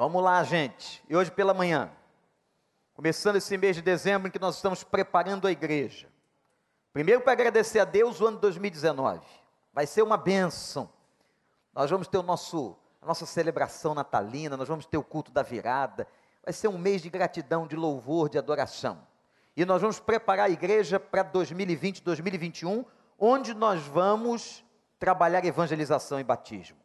Vamos lá, gente. E hoje pela manhã, começando esse mês de dezembro em que nós estamos preparando a igreja. Primeiro para agradecer a Deus o ano 2019. Vai ser uma bênção. Nós vamos ter o nosso, a nossa celebração natalina, nós vamos ter o culto da virada. Vai ser um mês de gratidão, de louvor, de adoração. E nós vamos preparar a igreja para 2020, 2021, onde nós vamos trabalhar evangelização e batismo.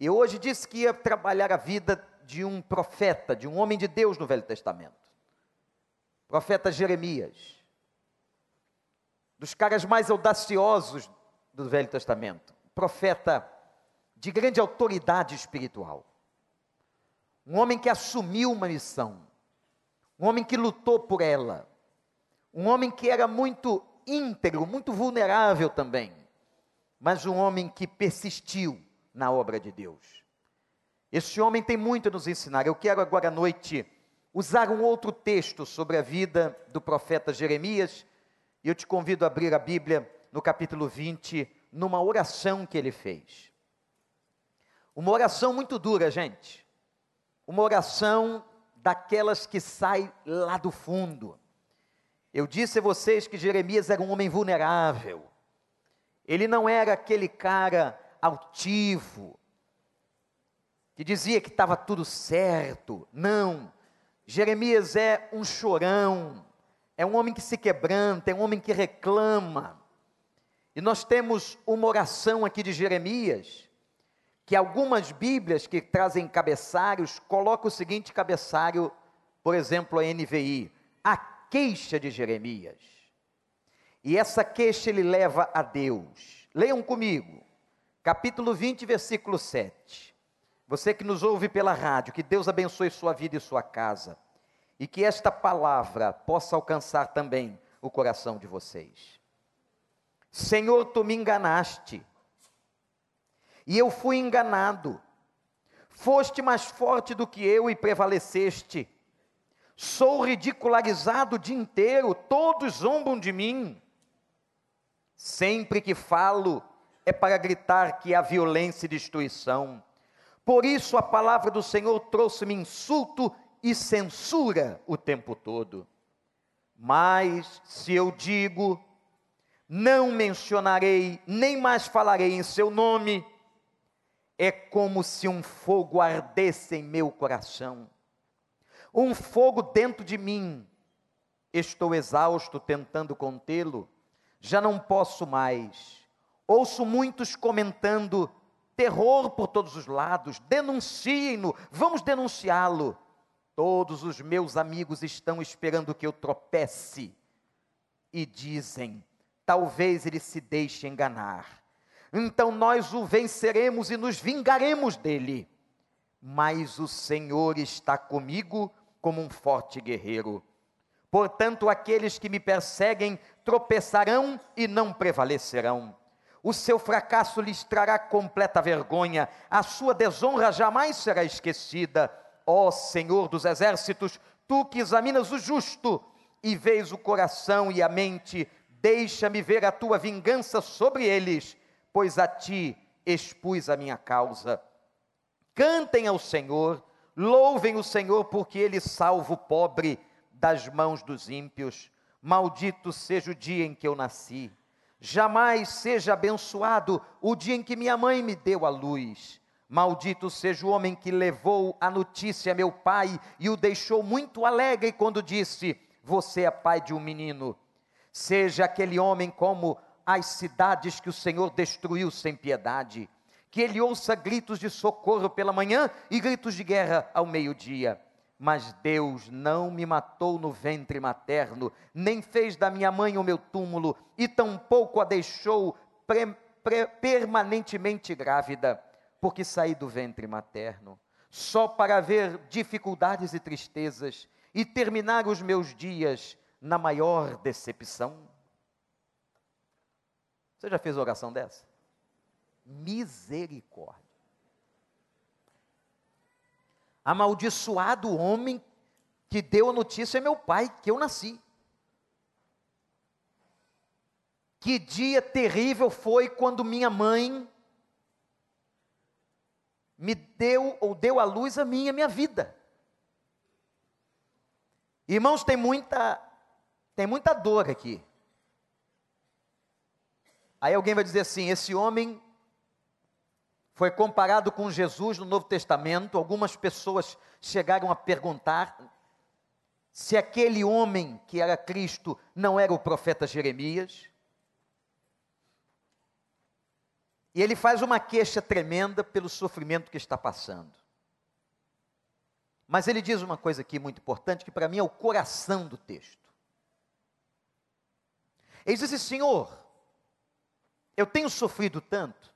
E hoje disse que ia trabalhar a vida de um profeta, de um homem de Deus no Velho Testamento. Profeta Jeremias. Dos caras mais audaciosos do Velho Testamento. Profeta de grande autoridade espiritual. Um homem que assumiu uma missão. Um homem que lutou por ela. Um homem que era muito íntegro, muito vulnerável também. Mas um homem que persistiu na obra de Deus. Este homem tem muito a nos ensinar. Eu quero agora à noite usar um outro texto sobre a vida do profeta Jeremias, e eu te convido a abrir a Bíblia no capítulo 20, numa oração que ele fez. Uma oração muito dura, gente. Uma oração daquelas que sai lá do fundo. Eu disse a vocês que Jeremias era um homem vulnerável. Ele não era aquele cara altivo, que dizia que estava tudo certo. Não. Jeremias é um chorão, é um homem que se quebranta, é um homem que reclama. E nós temos uma oração aqui de Jeremias, que algumas Bíblias que trazem cabeçários colocam o seguinte cabeçário, por exemplo, a NVI: a queixa de Jeremias. E essa queixa ele leva a Deus. Leiam comigo capítulo 20, versículo 7. Você que nos ouve pela rádio, que Deus abençoe sua vida e sua casa, e que esta palavra possa alcançar também o coração de vocês. Senhor, tu me enganaste, e eu fui enganado. Foste mais forte do que eu e prevaleceste. Sou ridicularizado o dia inteiro, todos zombam de mim. Sempre que falo, é para gritar que há violência e destruição. Por isso a palavra do Senhor trouxe-me insulto e censura o tempo todo. Mas se eu digo, não mencionarei, nem mais falarei em seu nome, é como se um fogo ardesse em meu coração, um fogo dentro de mim. Estou exausto tentando contê-lo, já não posso mais Ouço muitos comentando: terror por todos os lados, denunciem-no, vamos denunciá-lo. Todos os meus amigos estão esperando que eu tropece e dizem: talvez ele se deixe enganar. Então nós o venceremos e nos vingaremos dele. Mas o Senhor está comigo como um forte guerreiro. Portanto, aqueles que me perseguem tropeçarão e não prevalecerão o seu fracasso lhes trará completa vergonha, a sua desonra jamais será esquecida. Ó Senhor dos exércitos, tu que examinas o justo e vês o coração e a mente, deixa-me ver a tua vingança sobre eles, pois a ti expus a minha causa. Cantem ao Senhor, louvem o Senhor, porque ele salva o pobre das mãos dos ímpios. Maldito seja o dia em que eu nasci Jamais seja abençoado o dia em que minha mãe me deu a luz. Maldito seja o homem que levou a notícia a meu pai e o deixou muito alegre quando disse: Você é pai de um menino. Seja aquele homem como as cidades que o Senhor destruiu sem piedade. Que ele ouça gritos de socorro pela manhã e gritos de guerra ao meio-dia mas Deus não me matou no ventre materno, nem fez da minha mãe o meu túmulo, e tampouco a deixou pre, pre, permanentemente grávida, porque saí do ventre materno, só para ver dificuldades e tristezas e terminar os meus dias na maior decepção. Você já fez oração dessa? Misericórdia. Amaldiçoado o homem que deu a notícia é meu pai, que eu nasci. Que dia terrível foi quando minha mãe me deu ou deu à luz a minha, minha vida. Irmãos, tem muita tem muita dor aqui. Aí alguém vai dizer assim: esse homem foi comparado com Jesus no Novo Testamento. Algumas pessoas chegaram a perguntar se aquele homem que era Cristo não era o profeta Jeremias. E ele faz uma queixa tremenda pelo sofrimento que está passando. Mas ele diz uma coisa aqui muito importante, que para mim é o coração do texto. Ele diz assim: Senhor, eu tenho sofrido tanto,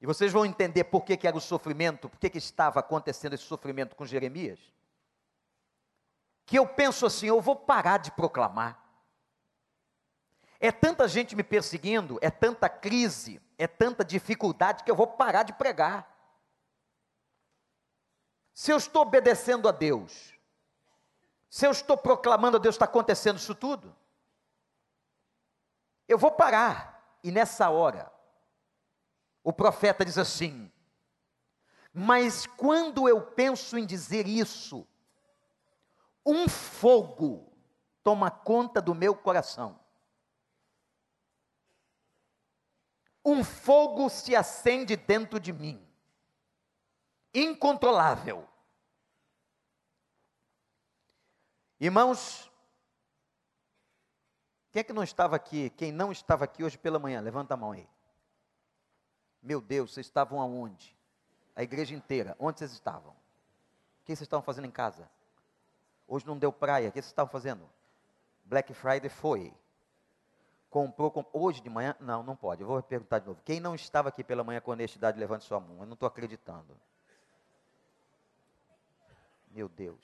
e vocês vão entender por que, que era o sofrimento, por que, que estava acontecendo esse sofrimento com Jeremias. Que eu penso assim, eu vou parar de proclamar. É tanta gente me perseguindo, é tanta crise, é tanta dificuldade que eu vou parar de pregar. Se eu estou obedecendo a Deus, se eu estou proclamando a Deus, está acontecendo isso tudo, eu vou parar. E nessa hora, o profeta diz assim: Mas quando eu penso em dizer isso, um fogo toma conta do meu coração. Um fogo se acende dentro de mim, incontrolável. Irmãos, quem é que não estava aqui? Quem não estava aqui hoje pela manhã? Levanta a mão aí. Meu Deus, vocês estavam aonde? A igreja inteira. Onde vocês estavam? O que vocês estavam fazendo em casa? Hoje não deu praia. O que vocês estavam fazendo? Black Friday foi. Comprou, hoje de manhã? Não, não pode. Eu vou perguntar de novo. Quem não estava aqui pela manhã com honestidade, levante sua mão. Eu não estou acreditando. Meu Deus.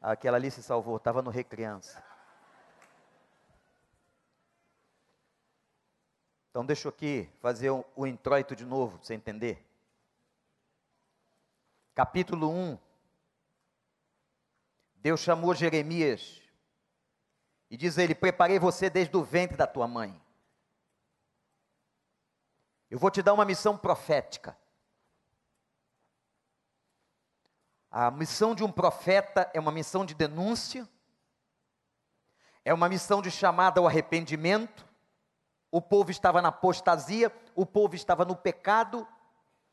Aquela ali se salvou, estava no Recriança. Então deixa eu aqui fazer o, o introito de novo, para você entender. Capítulo 1. Deus chamou Jeremias e diz a ele: Preparei você desde o ventre da tua mãe. Eu vou te dar uma missão profética. A missão de um profeta é uma missão de denúncia, é uma missão de chamada ao arrependimento, o povo estava na apostasia, o povo estava no pecado.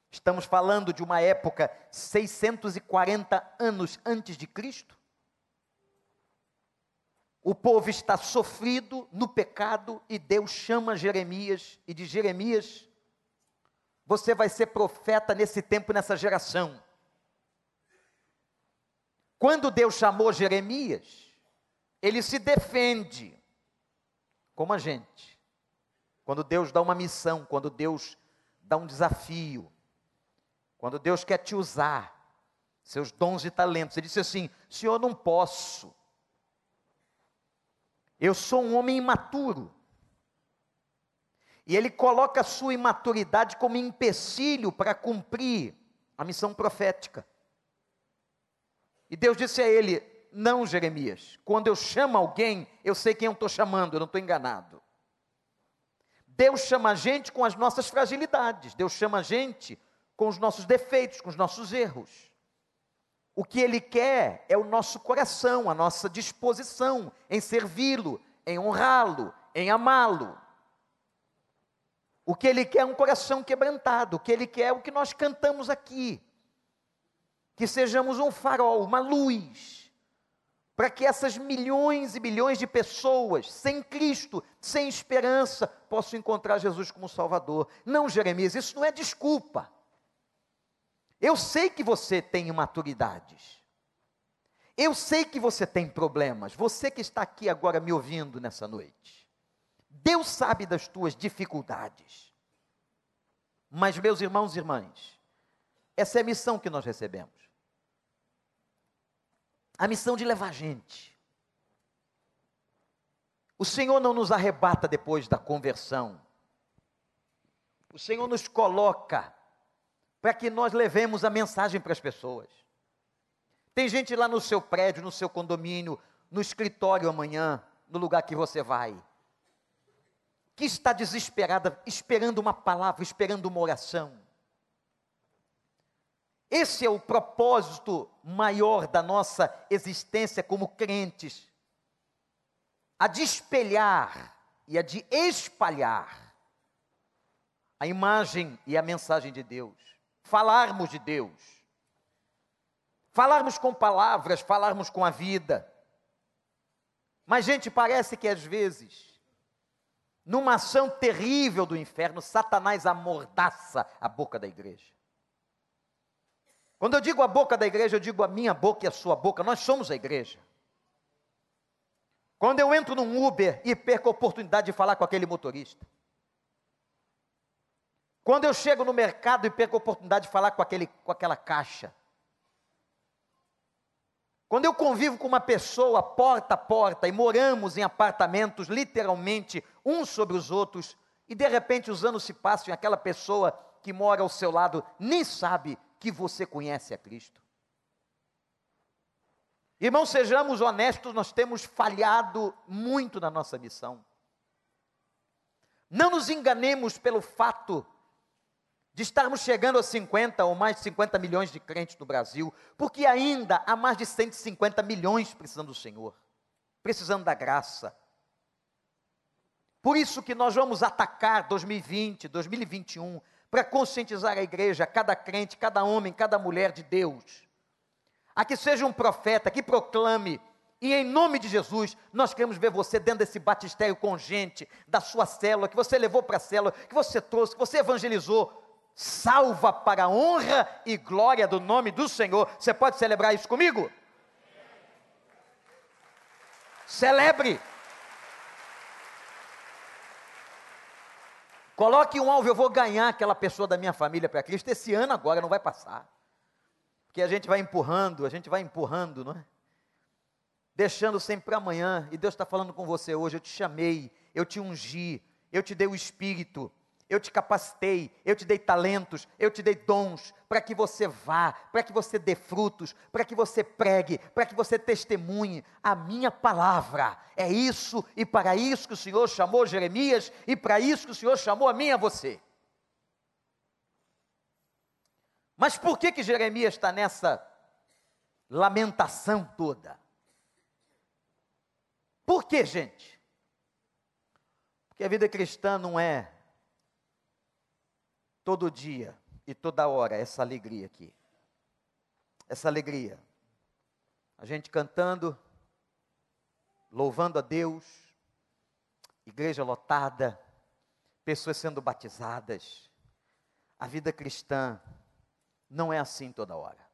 Estamos falando de uma época 640 anos antes de Cristo. O povo está sofrido no pecado e Deus chama Jeremias e diz: Jeremias, você vai ser profeta nesse tempo, nessa geração. Quando Deus chamou Jeremias, ele se defende, como a gente. Quando Deus dá uma missão, quando Deus dá um desafio, quando Deus quer te usar, seus dons e talentos, ele disse assim: Senhor, não posso. Eu sou um homem imaturo. E ele coloca a sua imaturidade como empecilho para cumprir a missão profética. E Deus disse a ele: Não, Jeremias, quando eu chamo alguém, eu sei quem eu estou chamando, eu não estou enganado. Deus chama a gente com as nossas fragilidades, Deus chama a gente com os nossos defeitos, com os nossos erros. O que Ele quer é o nosso coração, a nossa disposição em servi-lo, em honrá-lo, em amá-lo. O que Ele quer é um coração quebrantado, o que Ele quer é o que nós cantamos aqui. Que sejamos um farol, uma luz para que essas milhões e milhões de pessoas sem Cristo, sem esperança, possam encontrar Jesus como Salvador. Não, Jeremias, isso não é desculpa. Eu sei que você tem imaturidades. Eu sei que você tem problemas. Você que está aqui agora me ouvindo nessa noite. Deus sabe das tuas dificuldades. Mas, meus irmãos e irmãs, essa é a missão que nós recebemos a missão de levar gente. O Senhor não nos arrebata depois da conversão. O Senhor nos coloca para que nós levemos a mensagem para as pessoas. Tem gente lá no seu prédio, no seu condomínio, no escritório amanhã, no lugar que você vai, que está desesperada, esperando uma palavra, esperando uma oração. Esse é o propósito maior da nossa existência como crentes. A de espelhar e a de espalhar a imagem e a mensagem de Deus. Falarmos de Deus. Falarmos com palavras, falarmos com a vida. Mas, gente, parece que às vezes, numa ação terrível do inferno, Satanás amordaça a boca da igreja. Quando eu digo a boca da igreja, eu digo a minha boca e a sua boca, nós somos a igreja. Quando eu entro num Uber e perco a oportunidade de falar com aquele motorista. Quando eu chego no mercado e perco a oportunidade de falar com, aquele, com aquela caixa. Quando eu convivo com uma pessoa porta a porta e moramos em apartamentos, literalmente, uns sobre os outros, e de repente os anos se passam e aquela pessoa que mora ao seu lado nem sabe que você conhece a Cristo. Irmãos, sejamos honestos, nós temos falhado muito na nossa missão. Não nos enganemos pelo fato de estarmos chegando a 50 ou mais de 50 milhões de crentes no Brasil, porque ainda há mais de 150 milhões precisando do Senhor, precisando da graça. Por isso que nós vamos atacar 2020, 2021, para conscientizar a igreja, cada crente, cada homem, cada mulher de Deus. A que seja um profeta que proclame, e em nome de Jesus, nós queremos ver você dentro desse batistério com gente, da sua célula, que você levou para a célula, que você trouxe, que você evangelizou. Salva para a honra e glória do nome do Senhor. Você pode celebrar isso comigo? Celebre. Coloque um alvo, eu vou ganhar aquela pessoa da minha família para Cristo. Esse ano agora não vai passar. Porque a gente vai empurrando, a gente vai empurrando, não é? Deixando sempre para amanhã. E Deus está falando com você hoje. Eu te chamei, eu te ungi, eu te dei o Espírito eu te capacitei, eu te dei talentos, eu te dei dons, para que você vá, para que você dê frutos, para que você pregue, para que você testemunhe a minha palavra. É isso e para isso que o Senhor chamou Jeremias e para isso que o Senhor chamou a mim e a você. Mas por que que Jeremias está nessa lamentação toda? Por que, gente? Porque a vida cristã não é todo dia e toda hora essa alegria aqui. Essa alegria. A gente cantando, louvando a Deus, igreja lotada, pessoas sendo batizadas. A vida cristã não é assim toda hora.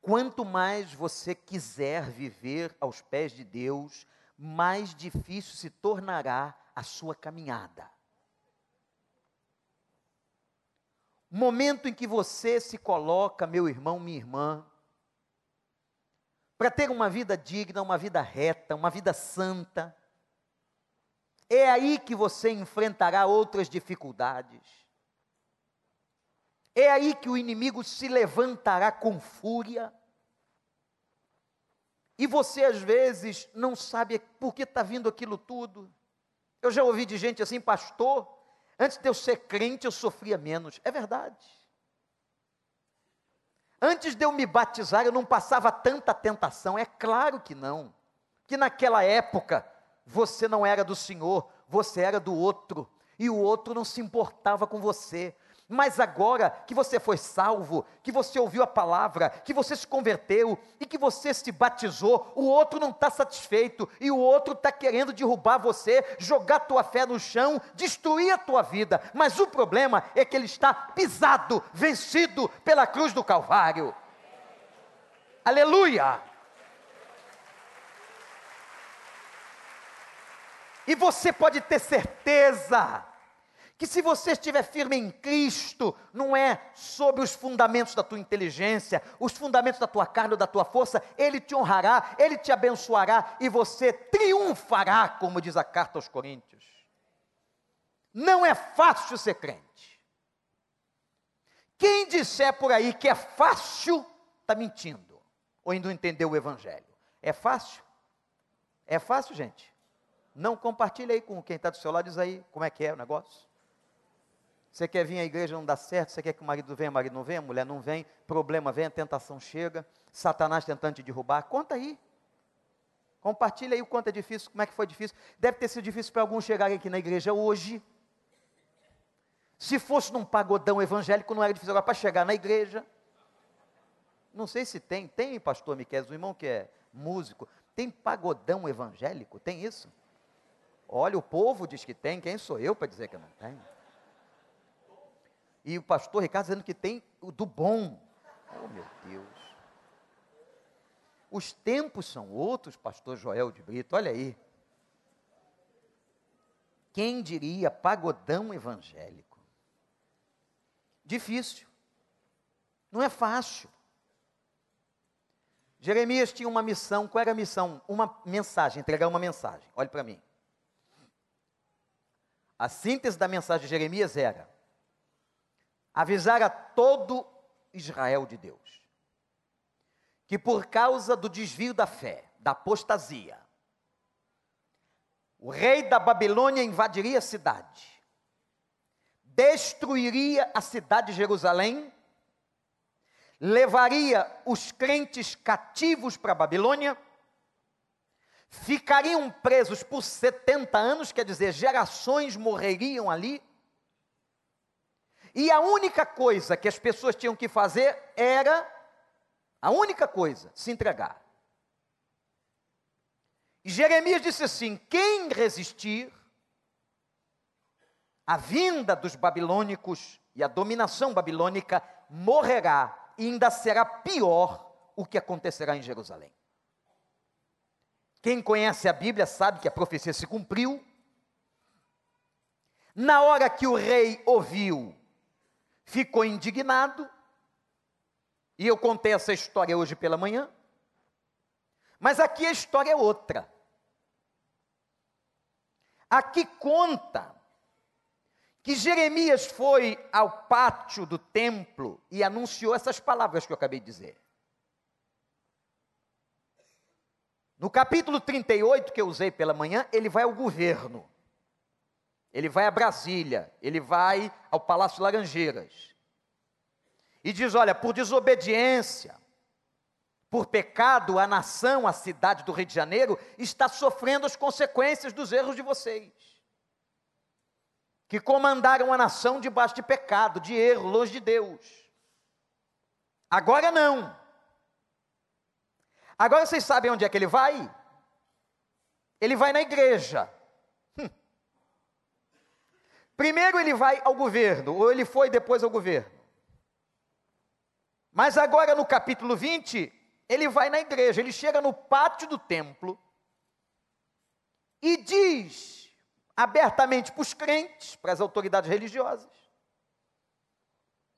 Quanto mais você quiser viver aos pés de Deus, mais difícil se tornará a sua caminhada. Momento em que você se coloca, meu irmão, minha irmã, para ter uma vida digna, uma vida reta, uma vida santa, é aí que você enfrentará outras dificuldades. É aí que o inimigo se levantará com fúria. E você às vezes não sabe por que está vindo aquilo tudo. Eu já ouvi de gente assim, pastor, Antes de eu ser crente, eu sofria menos. É verdade. Antes de eu me batizar, eu não passava tanta tentação. É claro que não. Que naquela época, você não era do Senhor, você era do outro. E o outro não se importava com você. Mas agora que você foi salvo, que você ouviu a palavra, que você se converteu e que você se batizou, o outro não está satisfeito e o outro está querendo derrubar você, jogar tua fé no chão, destruir a tua vida. Mas o problema é que ele está pisado, vencido pela cruz do Calvário. Aleluia! E você pode ter certeza que se você estiver firme em Cristo, não é sobre os fundamentos da tua inteligência, os fundamentos da tua carne ou da tua força, Ele te honrará, Ele te abençoará e você triunfará, como diz a carta aos Coríntios. Não é fácil ser crente. Quem disser por aí que é fácil, está mentindo, ou ainda não entendeu o Evangelho. É fácil? É fácil, gente? Não compartilhe aí com quem está do seu lado, diz aí como é que é o negócio. Você quer vir à igreja não dá certo, você quer que o marido venha, o marido não vem, a mulher não vem, problema vem, a tentação chega, Satanás tentando te derrubar. Conta aí. Compartilha aí o quanto é difícil, como é que foi difícil. Deve ter sido difícil para alguns chegarem aqui na igreja hoje. Se fosse num pagodão evangélico, não era difícil. Agora, para chegar na igreja, não sei se tem, tem, pastor Miquel, o irmão que é músico, tem pagodão evangélico? Tem isso? Olha, o povo diz que tem, quem sou eu para dizer que não tem? E o pastor Ricardo dizendo que tem o do bom. Oh, meu Deus. Os tempos são outros, pastor Joel de Brito, olha aí. Quem diria pagodão evangélico? Difícil. Não é fácil. Jeremias tinha uma missão, qual era a missão? Uma mensagem, entregar uma mensagem. Olhe para mim. A síntese da mensagem de Jeremias era avisar a todo Israel de Deus que por causa do desvio da fé, da apostasia, o rei da Babilônia invadiria a cidade, destruiria a cidade de Jerusalém, levaria os crentes cativos para a Babilônia, ficariam presos por 70 anos, quer dizer, gerações morreriam ali, e a única coisa que as pessoas tinham que fazer era a única coisa, se entregar. E Jeremias disse assim: quem resistir à vinda dos babilônicos e à dominação babilônica morrerá, e ainda será pior o que acontecerá em Jerusalém. Quem conhece a Bíblia sabe que a profecia se cumpriu. Na hora que o rei ouviu, ficou indignado e eu contei essa história hoje pela manhã. Mas aqui a história é outra. Aqui conta que Jeremias foi ao pátio do templo e anunciou essas palavras que eu acabei de dizer. No capítulo 38 que eu usei pela manhã, ele vai ao governo. Ele vai a Brasília, ele vai ao Palácio Laranjeiras e diz: Olha, por desobediência, por pecado, a nação, a cidade do Rio de Janeiro está sofrendo as consequências dos erros de vocês, que comandaram a nação debaixo de pecado, de erro, longe de Deus. Agora não. Agora vocês sabem onde é que ele vai? Ele vai na igreja. Hum. Primeiro ele vai ao governo, ou ele foi depois ao governo. Mas agora no capítulo 20, ele vai na igreja, ele chega no pátio do templo e diz abertamente para os crentes, para as autoridades religiosas,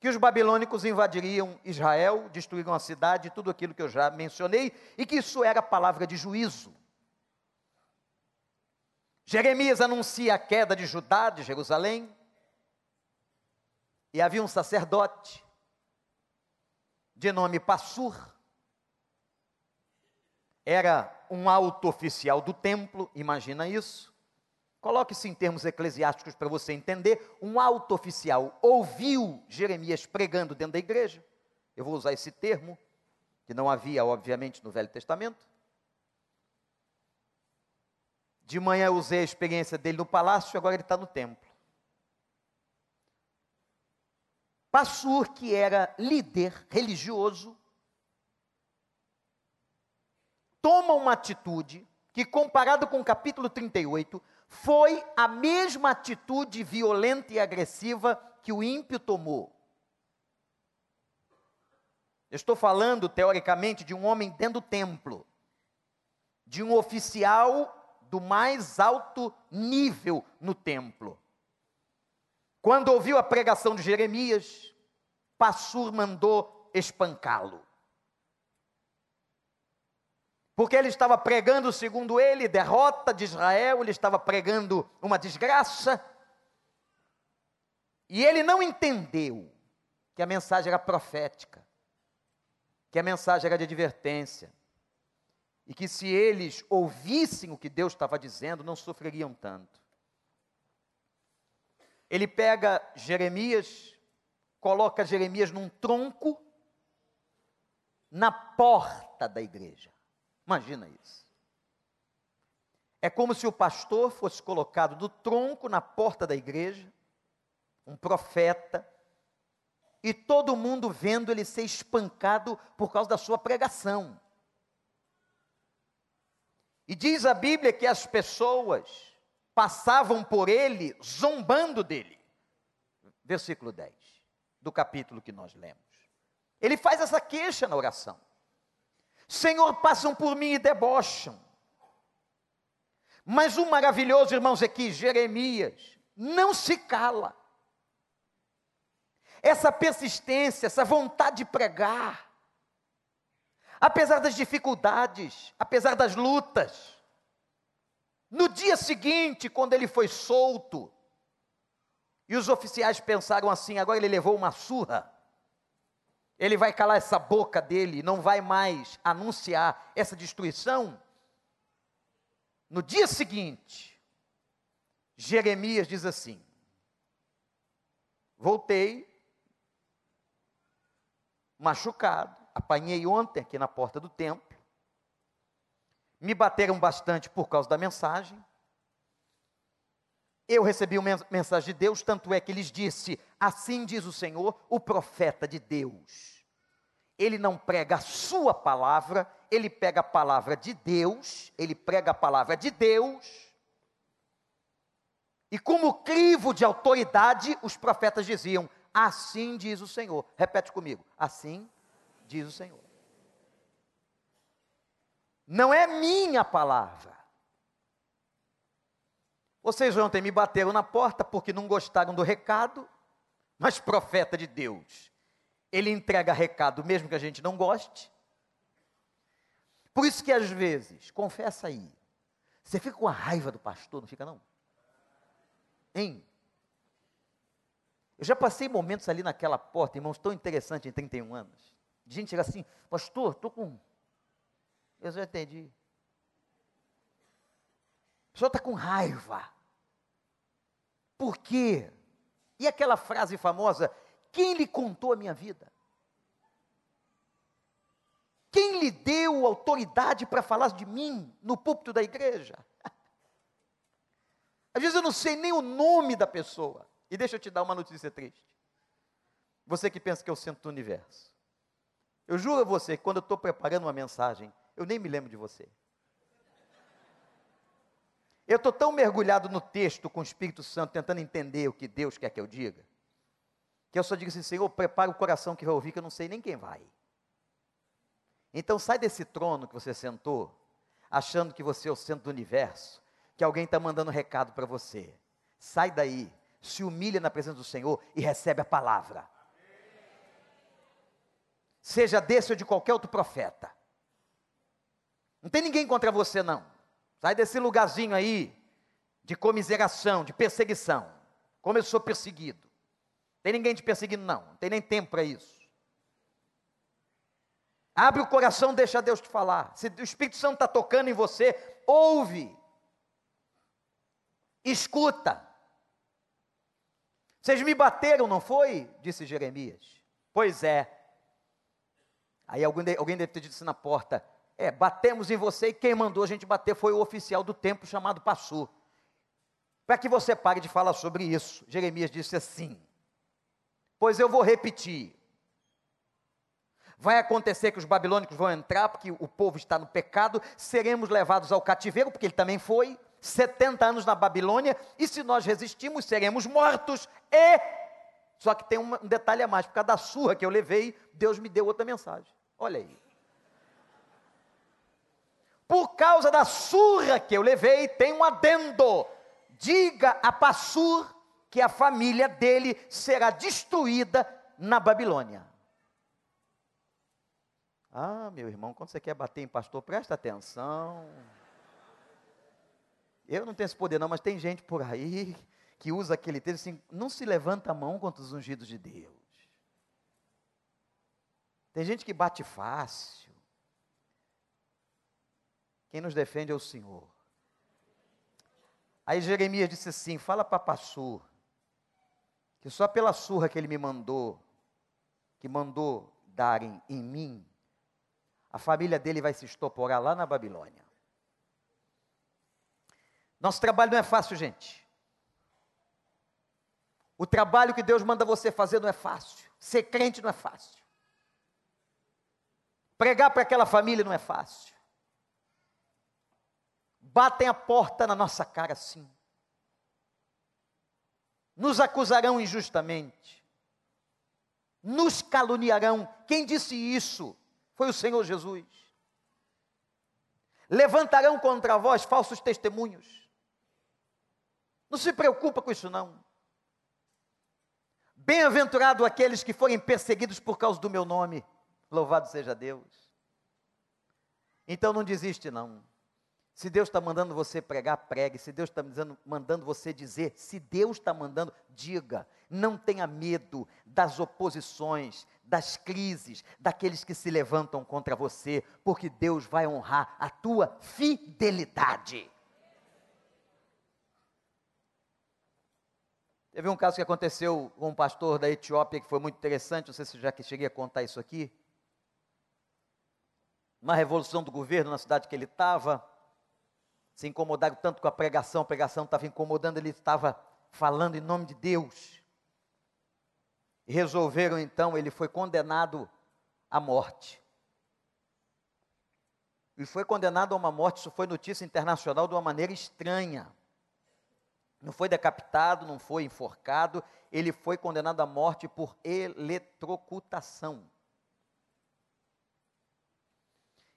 que os babilônicos invadiriam Israel, destruiriam a cidade, tudo aquilo que eu já mencionei, e que isso era palavra de juízo. Jeremias anuncia a queda de Judá, de Jerusalém, e havia um sacerdote de nome Passur, era um alto oficial do templo, imagina isso. Coloque-se em termos eclesiásticos para você entender. Um alto oficial ouviu Jeremias pregando dentro da igreja. Eu vou usar esse termo, que não havia, obviamente, no Velho Testamento. De manhã eu usei a experiência dele no palácio, agora ele está no templo. Passur, que era líder religioso, toma uma atitude que, comparado com o capítulo 38, foi a mesma atitude violenta e agressiva que o ímpio tomou. Estou falando, teoricamente, de um homem dentro do templo, de um oficial do mais alto nível no templo. Quando ouviu a pregação de Jeremias, Passur mandou espancá-lo. Porque ele estava pregando, segundo ele, derrota de Israel, ele estava pregando uma desgraça. E ele não entendeu que a mensagem era profética, que a mensagem era de advertência, e que se eles ouvissem o que Deus estava dizendo, não sofreriam tanto. Ele pega Jeremias, coloca Jeremias num tronco na porta da igreja. Imagina isso. É como se o pastor fosse colocado do tronco na porta da igreja, um profeta, e todo mundo vendo ele ser espancado por causa da sua pregação. E diz a Bíblia que as pessoas passavam por ele zombando dele. Versículo 10 do capítulo que nós lemos. Ele faz essa queixa na oração. Senhor, passam por mim e debocham. Mas o maravilhoso, irmãos, que Jeremias não se cala essa persistência, essa vontade de pregar, apesar das dificuldades, apesar das lutas. No dia seguinte, quando ele foi solto, e os oficiais pensaram assim: agora ele levou uma surra, ele vai calar essa boca dele, não vai mais anunciar essa destruição. No dia seguinte, Jeremias diz assim: Voltei machucado, apanhei ontem aqui na porta do templo. Me bateram bastante por causa da mensagem. Eu recebi uma mensagem de Deus, tanto é que lhes disse: Assim diz o Senhor, o profeta de Deus. Ele não prega a sua palavra, ele pega a palavra de Deus, ele prega a palavra de Deus. E como crivo de autoridade, os profetas diziam: Assim diz o Senhor. Repete comigo. Assim diz o Senhor. Não é minha palavra. Vocês ontem me bateram na porta porque não gostaram do recado, mas profeta de Deus, ele entrega recado mesmo que a gente não goste. Por isso que às vezes, confessa aí, você fica com a raiva do pastor, não fica não? Hein? Eu já passei momentos ali naquela porta, irmãos, tão interessante em 31 anos. De gente chega assim, pastor, estou com. Eu já entendi. O senhor está com raiva. Por quê? E aquela frase famosa: quem lhe contou a minha vida? Quem lhe deu autoridade para falar de mim no púlpito da igreja? Às vezes eu não sei nem o nome da pessoa. E deixa eu te dar uma notícia triste. Você que pensa que é o universo. Eu juro a você que quando eu estou preparando uma mensagem, eu nem me lembro de você. Eu estou tão mergulhado no texto com o Espírito Santo, tentando entender o que Deus quer que eu diga, que eu só digo assim, Senhor, prepara o coração que vai ouvir, que eu não sei nem quem vai. Então sai desse trono que você sentou, achando que você é o centro do universo, que alguém está mandando recado para você. Sai daí, se humilha na presença do Senhor e recebe a palavra. Seja desse ou de qualquer outro profeta. Não tem ninguém contra você, não. Sai desse lugarzinho aí de comiseração, de perseguição. Como eu sou perseguido. Não tem ninguém te perseguindo, não. Não tem nem tempo para isso. Abre o coração, deixa Deus te falar. Se o Espírito Santo está tocando em você, ouve. Escuta. Vocês me bateram, não foi? Disse Jeremias. Pois é. Aí alguém, alguém deve ter dito assim na porta: É, batemos em você e quem mandou a gente bater foi o oficial do templo chamado Passu. Para que você pare de falar sobre isso, Jeremias disse assim: Pois eu vou repetir. Vai acontecer que os babilônicos vão entrar, porque o povo está no pecado, seremos levados ao cativeiro, porque ele também foi, 70 anos na Babilônia, e se nós resistimos, seremos mortos. E, só que tem um detalhe a mais, por causa da surra que eu levei, Deus me deu outra mensagem. Olha aí. Por causa da surra que eu levei, tem um adendo. Diga a Passur que a família dele será destruída na Babilônia. Ah, meu irmão, quando você quer bater em pastor, presta atenção. Eu não tenho esse poder, não, mas tem gente por aí que usa aquele texto assim: não se levanta a mão contra os ungidos de Deus. Tem gente que bate fácil. Quem nos defende é o Senhor. Aí Jeremias disse assim: fala para Passur, que só pela surra que ele me mandou, que mandou darem em mim, a família dele vai se estoporar lá na Babilônia. Nosso trabalho não é fácil, gente. O trabalho que Deus manda você fazer não é fácil. Ser crente não é fácil. Pregar para aquela família não é fácil. Batem a porta na nossa cara, sim. Nos acusarão injustamente. Nos caluniarão. Quem disse isso? Foi o Senhor Jesus. Levantarão contra vós falsos testemunhos. Não se preocupa com isso não. Bem-aventurado aqueles que forem perseguidos por causa do meu nome. Louvado seja Deus. Então não desiste, não. Se Deus está mandando você pregar, pregue. Se Deus está mandando você dizer, se Deus está mandando, diga. Não tenha medo das oposições, das crises, daqueles que se levantam contra você, porque Deus vai honrar a tua fidelidade. Teve um caso que aconteceu com um pastor da Etiópia que foi muito interessante, não sei se já que cheguei a contar isso aqui. Uma revolução do governo na cidade que ele estava, se incomodaram tanto com a pregação, a pregação estava incomodando, ele estava falando em nome de Deus. Resolveram então, ele foi condenado à morte. E foi condenado a uma morte, isso foi notícia internacional de uma maneira estranha. Não foi decapitado, não foi enforcado, ele foi condenado à morte por eletrocutação.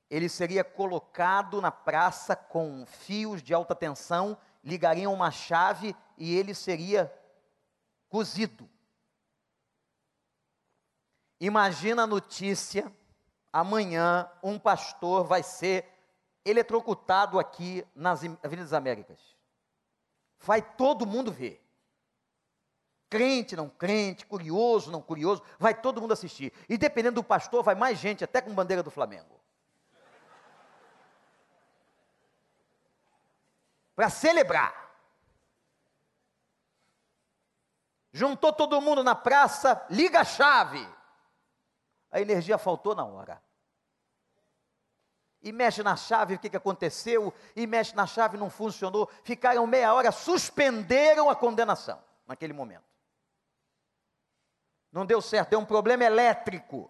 Ele seria colocado na praça com fios de alta tensão, ligariam uma chave e ele seria cozido. Imagina a notícia: amanhã um pastor vai ser eletrocutado aqui nas Avenidas Américas. Vai todo mundo ver. Crente, não crente, curioso, não curioso, vai todo mundo assistir. E dependendo do pastor, vai mais gente, até com bandeira do Flamengo. Para celebrar. Juntou todo mundo na praça, liga a chave. A energia faltou na hora e mexe na chave, o que, que aconteceu, e mexe na chave, não funcionou, ficaram meia hora, suspenderam a condenação naquele momento. Não deu certo, deu um problema elétrico.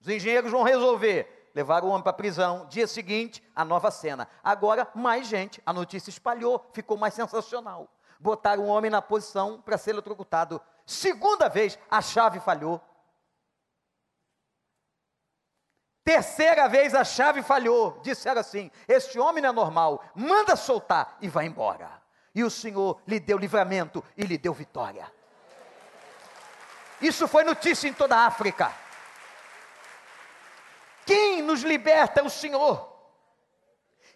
Os engenheiros vão resolver. Levaram o homem para a prisão. Dia seguinte, a nova cena. Agora, mais gente. A notícia espalhou, ficou mais sensacional. Botaram o homem na posição para ser eletrocutado. Segunda vez, a chave falhou. Terceira vez a chave falhou. Disseram assim: Este homem não é normal, manda soltar e vai embora. E o Senhor lhe deu livramento e lhe deu vitória. Isso foi notícia em toda a África. Quem nos liberta é o Senhor.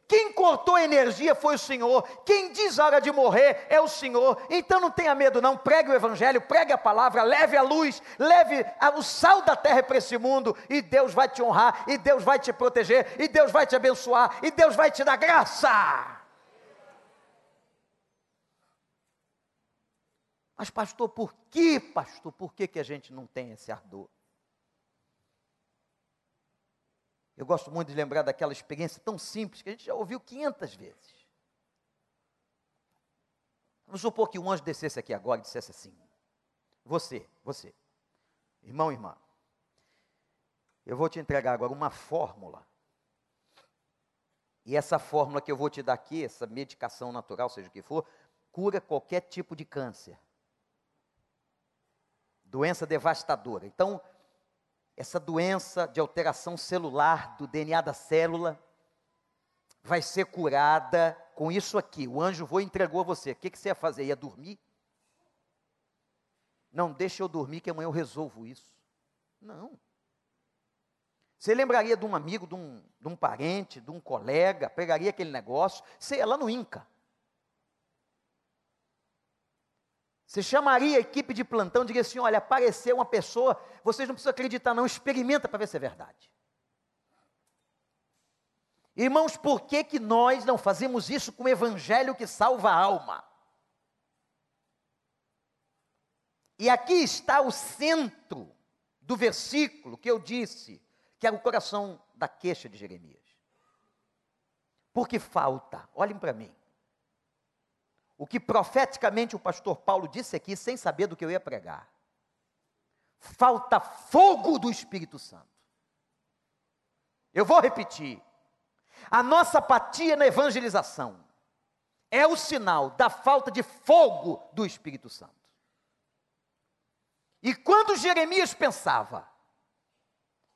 Quem cortou a energia foi o Senhor. Quem diz hora de morrer é o Senhor. Então não tenha medo, não. Pregue o Evangelho, pregue a palavra, leve a luz, leve o sal da terra para esse mundo. E Deus vai te honrar, e Deus vai te proteger, e Deus vai te abençoar, e Deus vai te dar graça. Mas, pastor, por que, pastor, por que, que a gente não tem esse ardor? Eu gosto muito de lembrar daquela experiência tão simples que a gente já ouviu 500 vezes. Vamos supor que um anjo descesse aqui agora e dissesse assim: Você, você, irmão, irmã, eu vou te entregar agora uma fórmula. E essa fórmula que eu vou te dar aqui, essa medicação natural, seja o que for, cura qualquer tipo de câncer. Doença devastadora. Então, essa doença de alteração celular do DNA da célula vai ser curada com isso aqui. O anjo e entregou a você. O que, que você ia fazer? Ia dormir? Não, deixa eu dormir que amanhã eu resolvo isso. Não. Você lembraria de um amigo, de um, de um parente, de um colega, pegaria aquele negócio, você ia lá no INCA. Você chamaria a equipe de plantão e diria assim: olha, apareceu uma pessoa, vocês não precisam acreditar, não, experimenta para ver se é verdade. Irmãos, por que, que nós não fazemos isso com o evangelho que salva a alma? E aqui está o centro do versículo que eu disse, que era o coração da queixa de Jeremias. Porque falta, olhem para mim, o que profeticamente o pastor Paulo disse aqui, sem saber do que eu ia pregar. Falta fogo do Espírito Santo. Eu vou repetir. A nossa apatia na evangelização é o sinal da falta de fogo do Espírito Santo. E quando Jeremias pensava,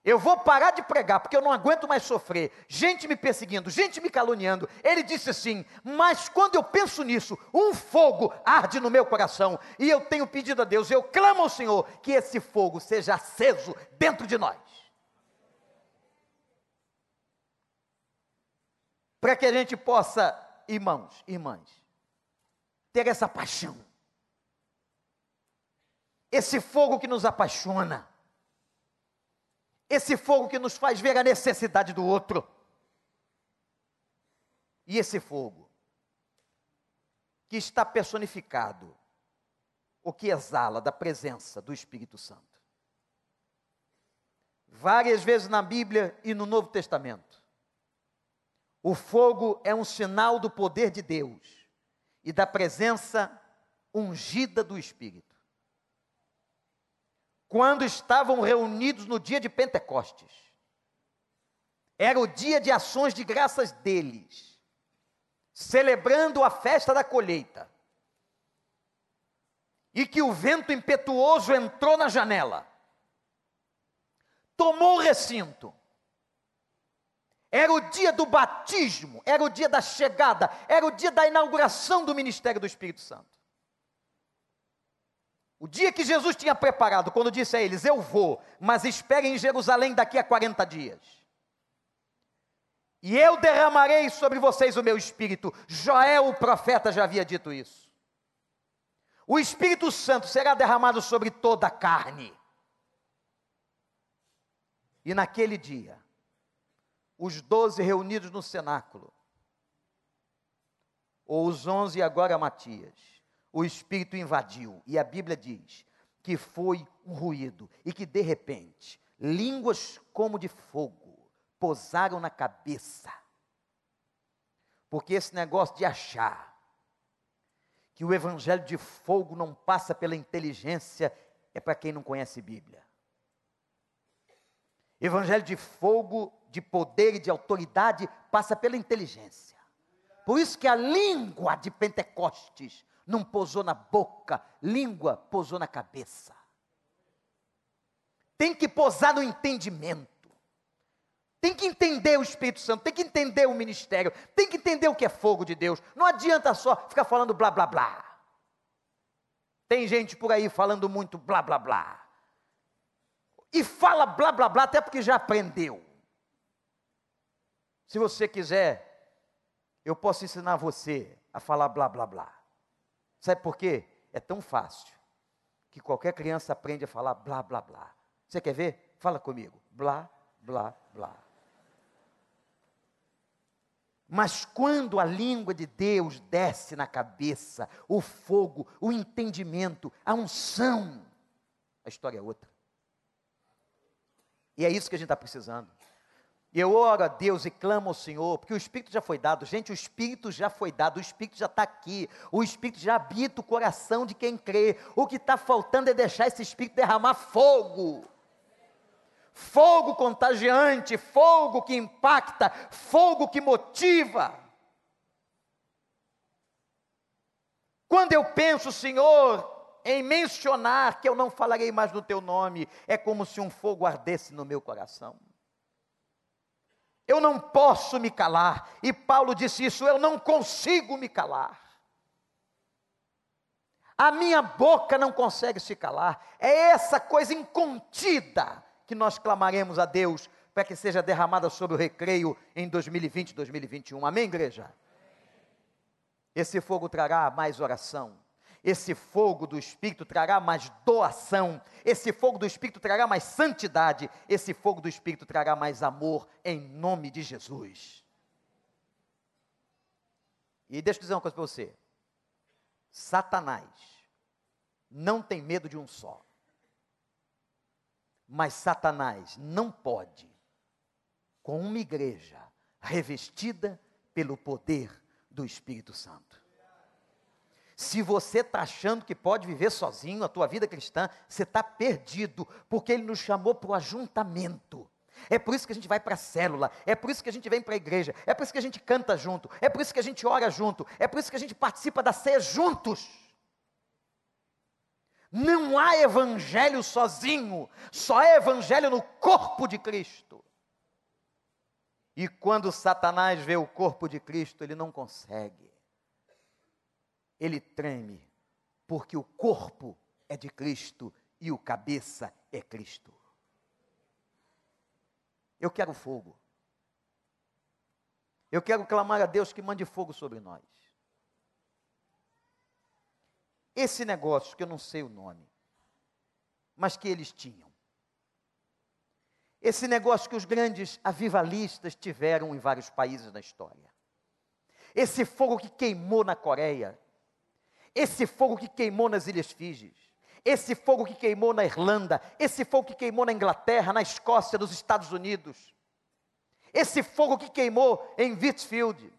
eu vou parar de pregar porque eu não aguento mais sofrer, gente me perseguindo, gente me caluniando. Ele disse assim: Mas quando eu penso nisso, um fogo arde no meu coração, e eu tenho pedido a Deus, eu clamo ao Senhor que esse fogo seja aceso dentro de nós. Para que a gente possa, irmãos, irmãs, ter essa paixão esse fogo que nos apaixona, esse fogo que nos faz ver a necessidade do outro, e esse fogo que está personificado, o que exala da presença do Espírito Santo. Várias vezes na Bíblia e no Novo Testamento, o fogo é um sinal do poder de Deus e da presença ungida do Espírito quando estavam reunidos no dia de Pentecostes. Era o dia de ações de graças deles, celebrando a festa da colheita. E que o vento impetuoso entrou na janela, tomou o recinto. Era o dia do batismo, era o dia da chegada, era o dia da inauguração do ministério do Espírito Santo. O dia que Jesus tinha preparado, quando disse a eles: Eu vou, mas esperem em Jerusalém daqui a 40 dias. E eu derramarei sobre vocês o meu espírito. Joel, o profeta, já havia dito isso. O Espírito Santo será derramado sobre toda a carne. E naquele dia, os doze reunidos no cenáculo, ou os onze agora Matias, o Espírito invadiu. E a Bíblia diz que foi um ruído e que de repente línguas como de fogo pousaram na cabeça. Porque esse negócio de achar que o evangelho de fogo não passa pela inteligência é para quem não conhece Bíblia. Evangelho de fogo, de poder e de autoridade passa pela inteligência. Por isso que a língua de Pentecostes não pousou na boca, língua pousou na cabeça. Tem que pousar no entendimento. Tem que entender o Espírito Santo, tem que entender o ministério, tem que entender o que é fogo de Deus. Não adianta só ficar falando blá blá blá. Tem gente por aí falando muito blá blá blá. E fala blá blá blá até porque já aprendeu. Se você quiser, eu posso ensinar você a falar blá blá blá. Sabe por quê? É tão fácil que qualquer criança aprende a falar blá, blá, blá. Você quer ver? Fala comigo. Blá, blá, blá. Mas quando a língua de Deus desce na cabeça, o fogo, o entendimento, a unção, a história é outra. E é isso que a gente está precisando. Eu oro a Deus e clamo ao Senhor, porque o Espírito já foi dado. Gente, o Espírito já foi dado, o Espírito já está aqui. O Espírito já habita o coração de quem crê. O que está faltando é deixar esse Espírito derramar fogo. Fogo contagiante, fogo que impacta, fogo que motiva. Quando eu penso, Senhor, em mencionar que eu não falarei mais no teu nome, é como se um fogo ardesse no meu coração. Eu não posso me calar. E Paulo disse isso: eu não consigo me calar. A minha boca não consegue se calar. É essa coisa incontida que nós clamaremos a Deus para que seja derramada sobre o recreio em 2020, 2021. Amém, igreja? Esse fogo trará mais oração, esse fogo do Espírito trará mais doação, esse fogo do Espírito trará mais santidade, esse fogo do Espírito trará mais amor, em nome de Jesus. E deixa eu dizer uma coisa para você: Satanás não tem medo de um só. Mas Satanás não pode, com uma igreja revestida pelo poder do Espírito Santo. Se você está achando que pode viver sozinho a tua vida cristã, você está perdido, porque Ele nos chamou para o ajuntamento. É por isso que a gente vai para a célula, é por isso que a gente vem para a igreja, é por isso que a gente canta junto, é por isso que a gente ora junto, é por isso que a gente participa da ceia juntos. Não há evangelho sozinho, só é evangelho no corpo de Cristo. E quando Satanás vê o corpo de Cristo, ele não consegue. Ele treme, porque o corpo é de Cristo e o cabeça é Cristo. Eu quero fogo. Eu quero clamar a Deus que mande fogo sobre nós. Esse negócio, que eu não sei o nome, mas que eles tinham. Esse negócio que os grandes avivalistas tiveram em vários países da história. Esse fogo que queimou na Coreia. Esse fogo que queimou nas Ilhas Fíjis esse fogo que queimou na Irlanda, esse fogo que queimou na Inglaterra, na Escócia, nos Estados Unidos, esse fogo que queimou em Whitfield,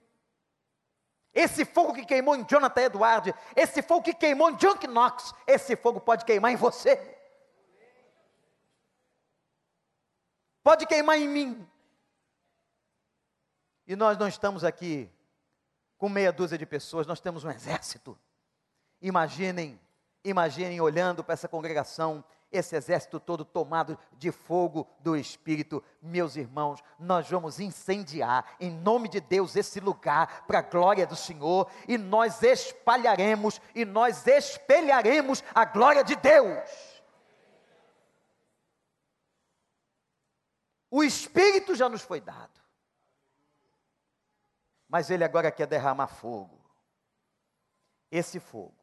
esse fogo que queimou em Jonathan Edward, esse fogo que queimou em John Knox, esse fogo pode queimar em você. Pode queimar em mim. E nós não estamos aqui com meia dúzia de pessoas, nós temos um exército. Imaginem Imaginem olhando para essa congregação, esse exército todo tomado de fogo do Espírito. Meus irmãos, nós vamos incendiar, em nome de Deus, esse lugar para a glória do Senhor, e nós espalharemos e nós espelharemos a glória de Deus. O Espírito já nos foi dado, mas Ele agora quer derramar fogo. Esse fogo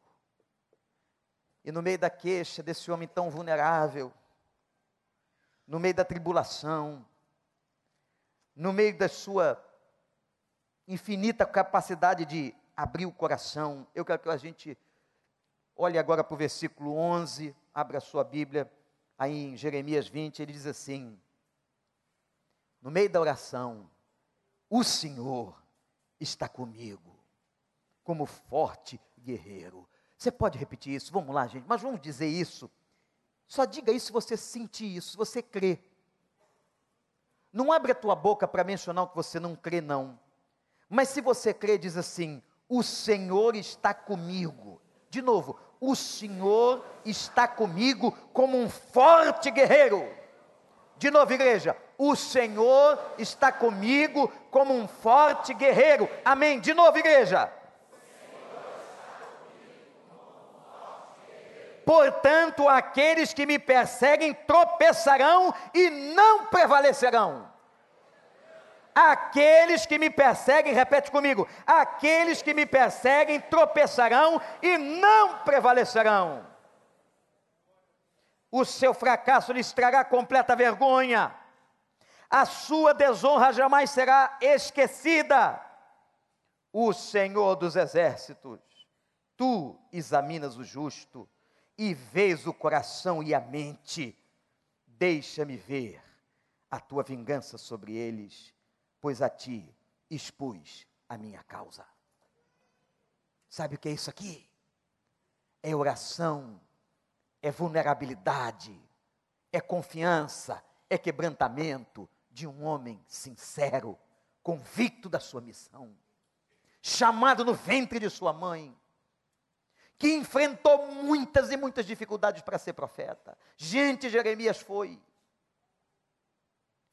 e no meio da queixa desse homem tão vulnerável, no meio da tribulação, no meio da sua infinita capacidade de abrir o coração, eu quero que a gente olhe agora para o versículo 11, abra a sua Bíblia, aí em Jeremias 20, ele diz assim: no meio da oração, o Senhor está comigo, como forte guerreiro. Você pode repetir isso? Vamos lá, gente, mas vamos dizer isso. Só diga isso se você sentir isso, se você crê. Não abre a tua boca para mencionar o que você não crê, não. Mas se você crê, diz assim: O Senhor está comigo. De novo, o Senhor está comigo como um forte guerreiro. De novo, igreja, o Senhor está comigo como um forte guerreiro. Amém. De novo, igreja. Portanto, aqueles que me perseguem tropeçarão e não prevalecerão. Aqueles que me perseguem, repete comigo: aqueles que me perseguem tropeçarão e não prevalecerão. O seu fracasso lhes trará completa vergonha, a sua desonra jamais será esquecida. O Senhor dos exércitos, tu examinas o justo e vês o coração e a mente. Deixa-me ver a tua vingança sobre eles, pois a ti expus a minha causa. Sabe o que é isso aqui? É oração, é vulnerabilidade, é confiança, é quebrantamento de um homem sincero, convicto da sua missão, chamado no ventre de sua mãe que enfrentou muitas e muitas dificuldades para ser profeta. Gente, Jeremias foi.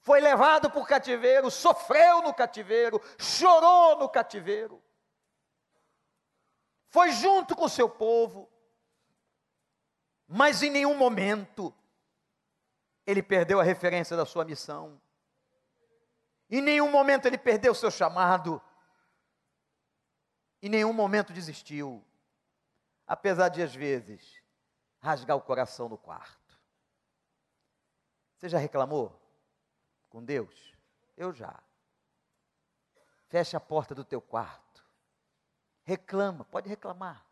Foi levado para o cativeiro, sofreu no cativeiro, chorou no cativeiro. Foi junto com o seu povo. Mas em nenhum momento ele perdeu a referência da sua missão. Em nenhum momento ele perdeu o seu chamado. Em nenhum momento desistiu apesar de às vezes rasgar o coração no quarto. Você já reclamou com Deus? Eu já. Fecha a porta do teu quarto. Reclama, pode reclamar.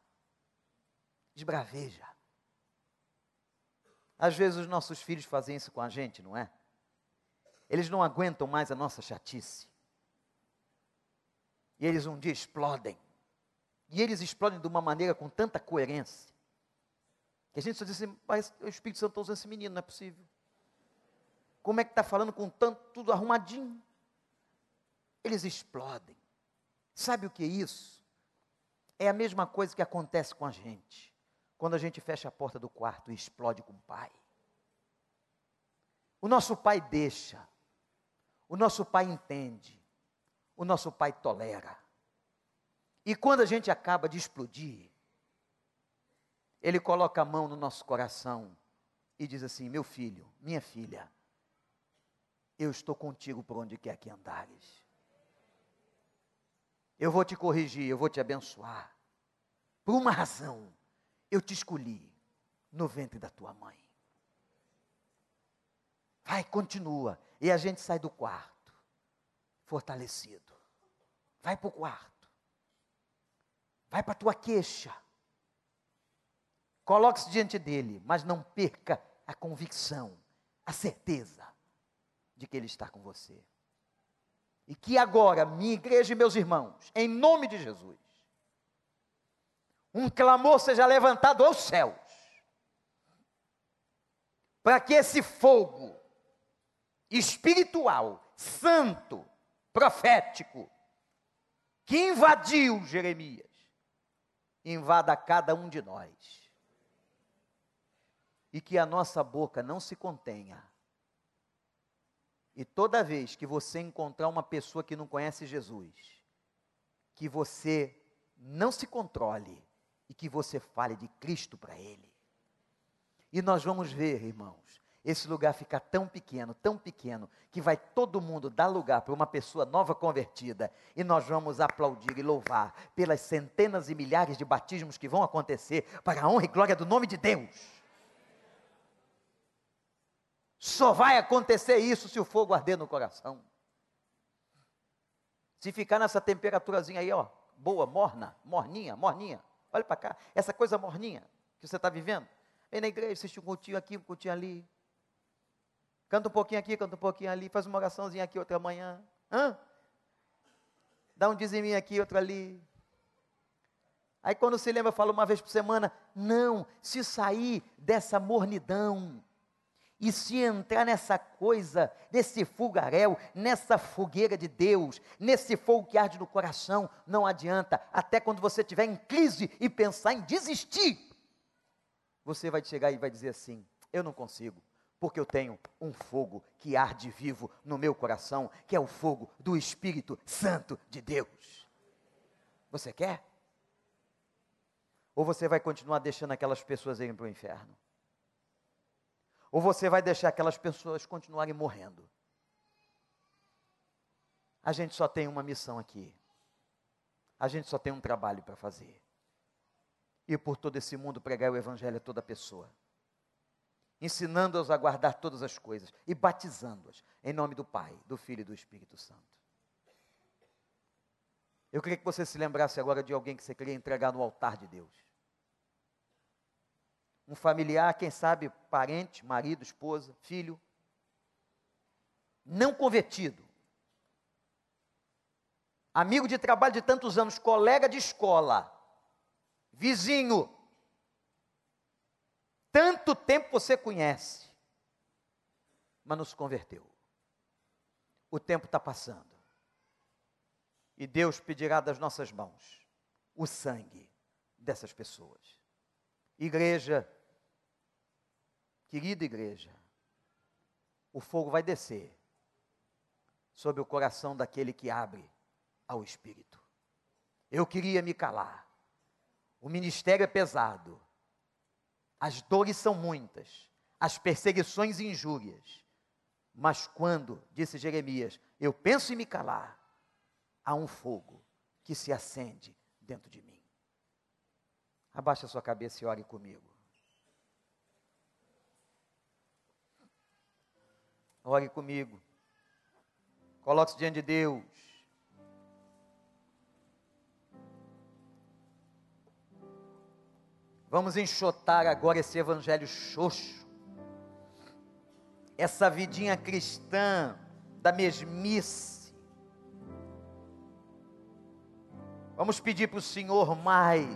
Esbraveja. Às vezes os nossos filhos fazem isso com a gente, não é? Eles não aguentam mais a nossa chatice. E eles um dia explodem. E eles explodem de uma maneira com tanta coerência. Que a gente só diz assim, mas o Espírito Santo está usando esse menino, não é possível. Como é que está falando com tanto, tudo arrumadinho? Eles explodem. Sabe o que é isso? É a mesma coisa que acontece com a gente. Quando a gente fecha a porta do quarto e explode com o pai. O nosso pai deixa. O nosso pai entende. O nosso pai tolera. E quando a gente acaba de explodir, ele coloca a mão no nosso coração e diz assim: Meu filho, minha filha, eu estou contigo por onde quer que andares. Eu vou te corrigir, eu vou te abençoar. Por uma razão, eu te escolhi no ventre da tua mãe. Vai, continua. E a gente sai do quarto, fortalecido. Vai para o quarto. Vai para a tua queixa. Coloque-se diante dele, mas não perca a convicção, a certeza de que ele está com você. E que agora, minha igreja e meus irmãos, em nome de Jesus, um clamor seja levantado aos céus, para que esse fogo espiritual, santo, profético, que invadiu Jeremias, invada cada um de nós. E que a nossa boca não se contenha e toda vez que você encontrar uma pessoa que não conhece Jesus, que você não se controle e que você fale de Cristo para ele. E nós vamos ver, irmãos, esse lugar ficar tão pequeno, tão pequeno, que vai todo mundo dar lugar para uma pessoa nova convertida, e nós vamos aplaudir e louvar pelas centenas e milhares de batismos que vão acontecer para a honra e glória do nome de Deus. Só vai acontecer isso se o fogo arder no coração. Se ficar nessa temperaturazinha aí, ó, boa, morna, morninha, morninha. Olha para cá, essa coisa morninha que você está vivendo. Vem na igreja, assiste um cultinho aqui, um cultinho ali. Canta um pouquinho aqui, canta um pouquinho ali, faz uma oraçãozinha aqui outra manhã. Hã? Dá um diziminho aqui, outro ali. Aí quando se lembra, fala uma vez por semana, não, se sair dessa mornidão, e se entrar nessa coisa, nesse fogaréu, nessa fogueira de Deus, nesse fogo que arde no coração, não adianta. Até quando você estiver em crise e pensar em desistir, você vai chegar e vai dizer assim: Eu não consigo, porque eu tenho um fogo que arde vivo no meu coração, que é o fogo do Espírito Santo de Deus. Você quer? Ou você vai continuar deixando aquelas pessoas irem para o inferno? Ou você vai deixar aquelas pessoas continuarem morrendo? A gente só tem uma missão aqui. A gente só tem um trabalho para fazer. Ir por todo esse mundo pregar o evangelho a toda pessoa. Ensinando-os a guardar todas as coisas e batizando-as em nome do Pai, do Filho e do Espírito Santo. Eu queria que você se lembrasse agora de alguém que você queria entregar no altar de Deus um familiar, quem sabe parente, marido, esposa, filho, não convertido, amigo de trabalho de tantos anos, colega de escola, vizinho, tanto tempo você conhece, mas não se converteu. O tempo está passando. E Deus pedirá das nossas mãos o sangue dessas pessoas. Igreja, Querida igreja, o fogo vai descer sobre o coração daquele que abre ao Espírito. Eu queria me calar. O ministério é pesado. As dores são muitas. As perseguições e injúrias. Mas quando, disse Jeremias, eu penso em me calar, há um fogo que se acende dentro de mim. Abaixe a sua cabeça e ore comigo. Ore comigo. Coloque-se diante de Deus. Vamos enxotar agora esse evangelho xoxo, essa vidinha cristã da mesmice. Vamos pedir para o Senhor mais,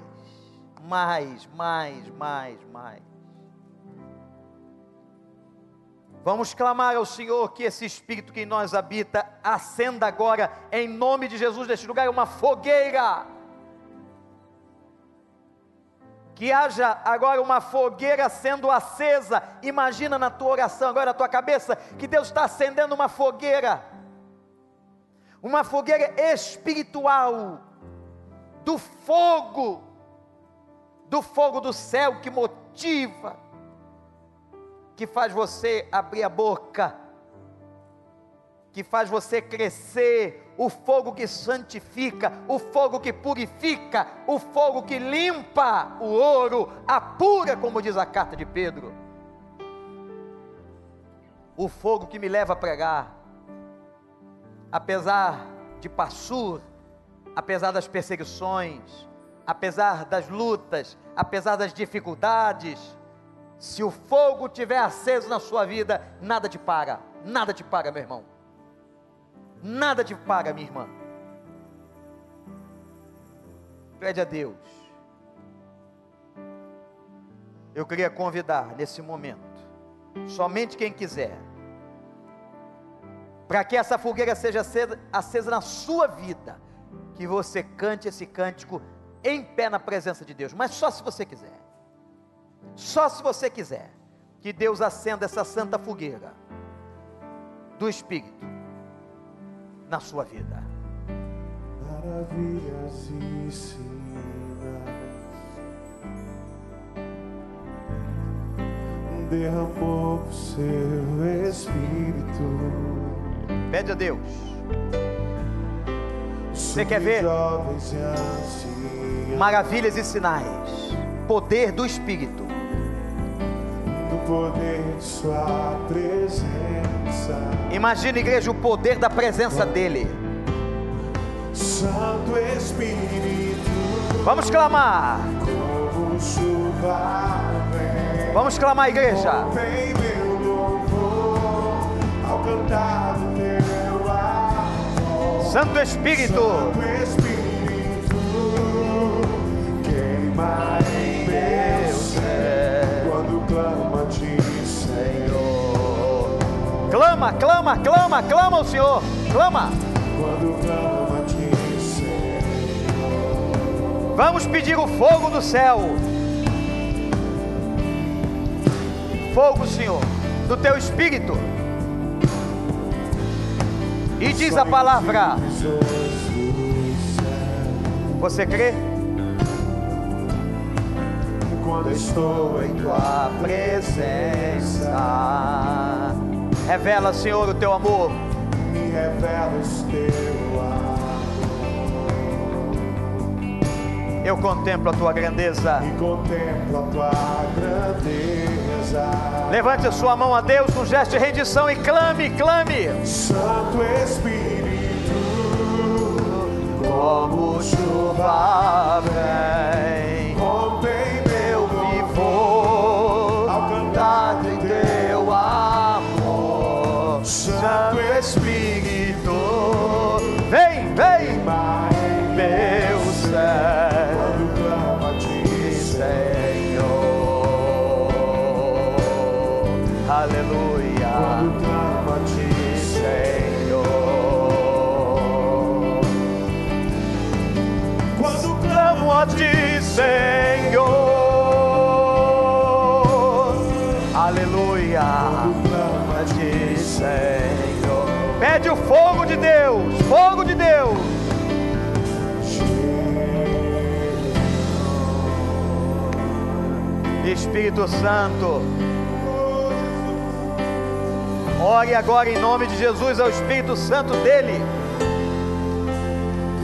mais, mais, mais, mais. Vamos clamar ao Senhor que esse Espírito que em nós habita acenda agora, em nome de Jesus, neste lugar, uma fogueira. Que haja agora uma fogueira sendo acesa. Imagina na tua oração, agora na tua cabeça, que Deus está acendendo uma fogueira. Uma fogueira espiritual, do fogo, do fogo do céu que motiva, que faz você abrir a boca, que faz você crescer, o fogo que santifica, o fogo que purifica, o fogo que limpa o ouro, apura, como diz a carta de Pedro. O fogo que me leva a pregar, apesar de passur, apesar das perseguições, apesar das lutas, apesar das dificuldades, se o fogo tiver aceso na sua vida, nada te para, nada te para, meu irmão. Nada te para, minha irmã. Pede a Deus. Eu queria convidar nesse momento, somente quem quiser, para que essa fogueira seja acesa, acesa na sua vida, que você cante esse cântico em pé na presença de Deus, mas só se você quiser. Só se você quiser que Deus acenda essa santa fogueira do Espírito na sua vida. Maravilhas e sinais derramou o seu Espírito. Pede a Deus. Você quer ver? Maravilhas e sinais, poder do Espírito poder de Sua presença. Imagina, igreja, o poder da presença dEle. Santo Espírito. Vamos clamar. Vamos clamar, igreja. Santo Espírito. Santo Espírito. Queima em meu ser. Quando clama a ti. Clama, clama, clama, clama ao Senhor. Clama. Vamos pedir o fogo do céu. Fogo, Senhor, do teu espírito. E diz a palavra: céu. Você crê? Quando estou em Tua presença. Revela, Senhor, o teu amor. me revelas teu amor Eu contemplo a tua grandeza. e contemplo a tua grandeza. Levante a sua mão a Deus com gesto de rendição e clame, clame. Santo Espírito, Como chuva vem, ontem clama a ti, Senhor, aleluia, quando a ti, Senhor. quando Senhor, aleluia, Senhor. Pede o fogo de Deus, fogo de Espírito Santo, ore agora em nome de Jesus ao Espírito Santo dele.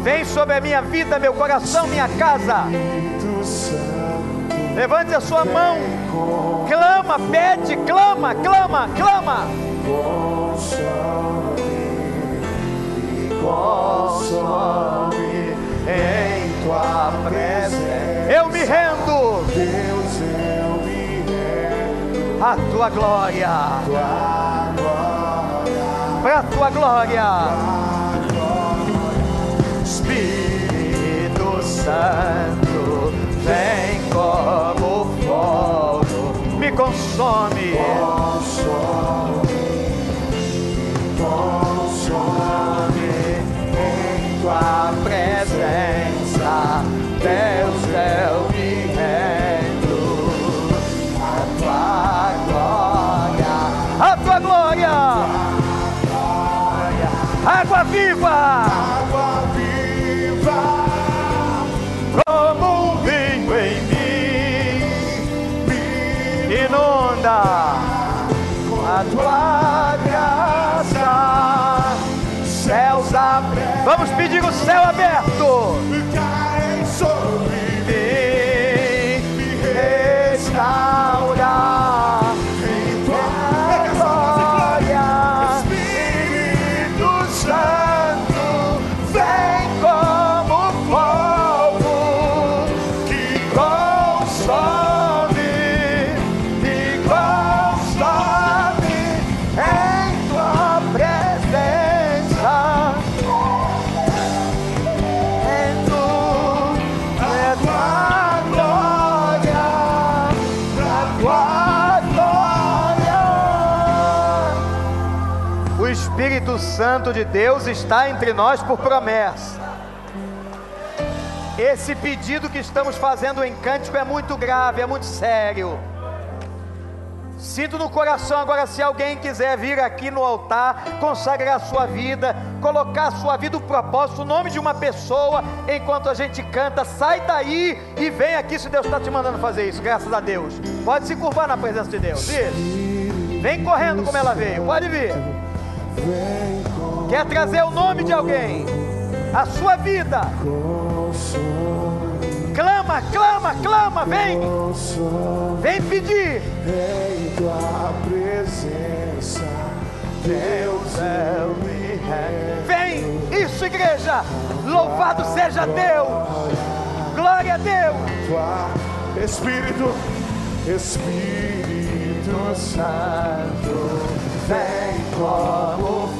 Vem sobre a minha vida, meu coração, minha casa. Levante a sua mão, clama, pede, clama, clama, clama. em tua presença. Eu me rendo Deus, eu à tua glória. para a tua glória. Espírito Santo, vem como fogo, me consome. Consome em tua presença, Deus, eu Deus está entre nós por promessa. Esse pedido que estamos fazendo em cântico é muito grave, é muito sério. Sinto no coração agora, se alguém quiser vir aqui no altar, consagrar sua vida, colocar sua vida, o propósito, o nome de uma pessoa, enquanto a gente canta, sai daí e vem aqui se Deus está te mandando fazer isso, graças a Deus. Pode se curvar na presença de Deus, isso. Vem correndo como ela veio, pode vir. Quer trazer o nome de alguém, a sua vida, clama, clama, clama, vem, vem pedir. em tua presença. Deus é o. Vem, isso igreja, louvado seja Deus, glória a Deus. Espírito, Espírito Santo, vem como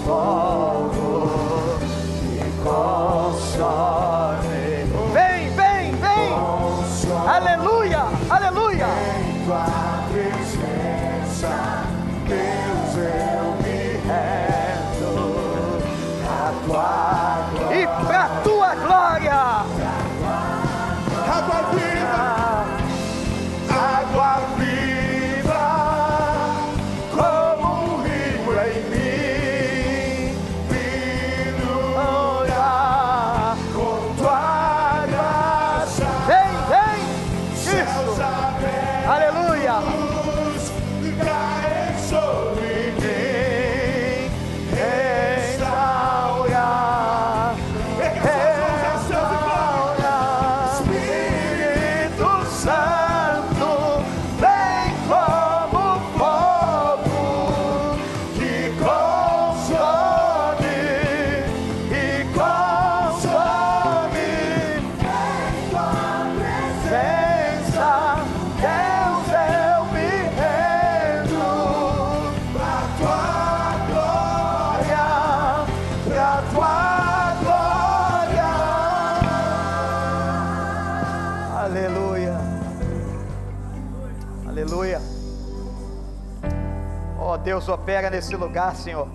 opera nesse lugar, Senhor.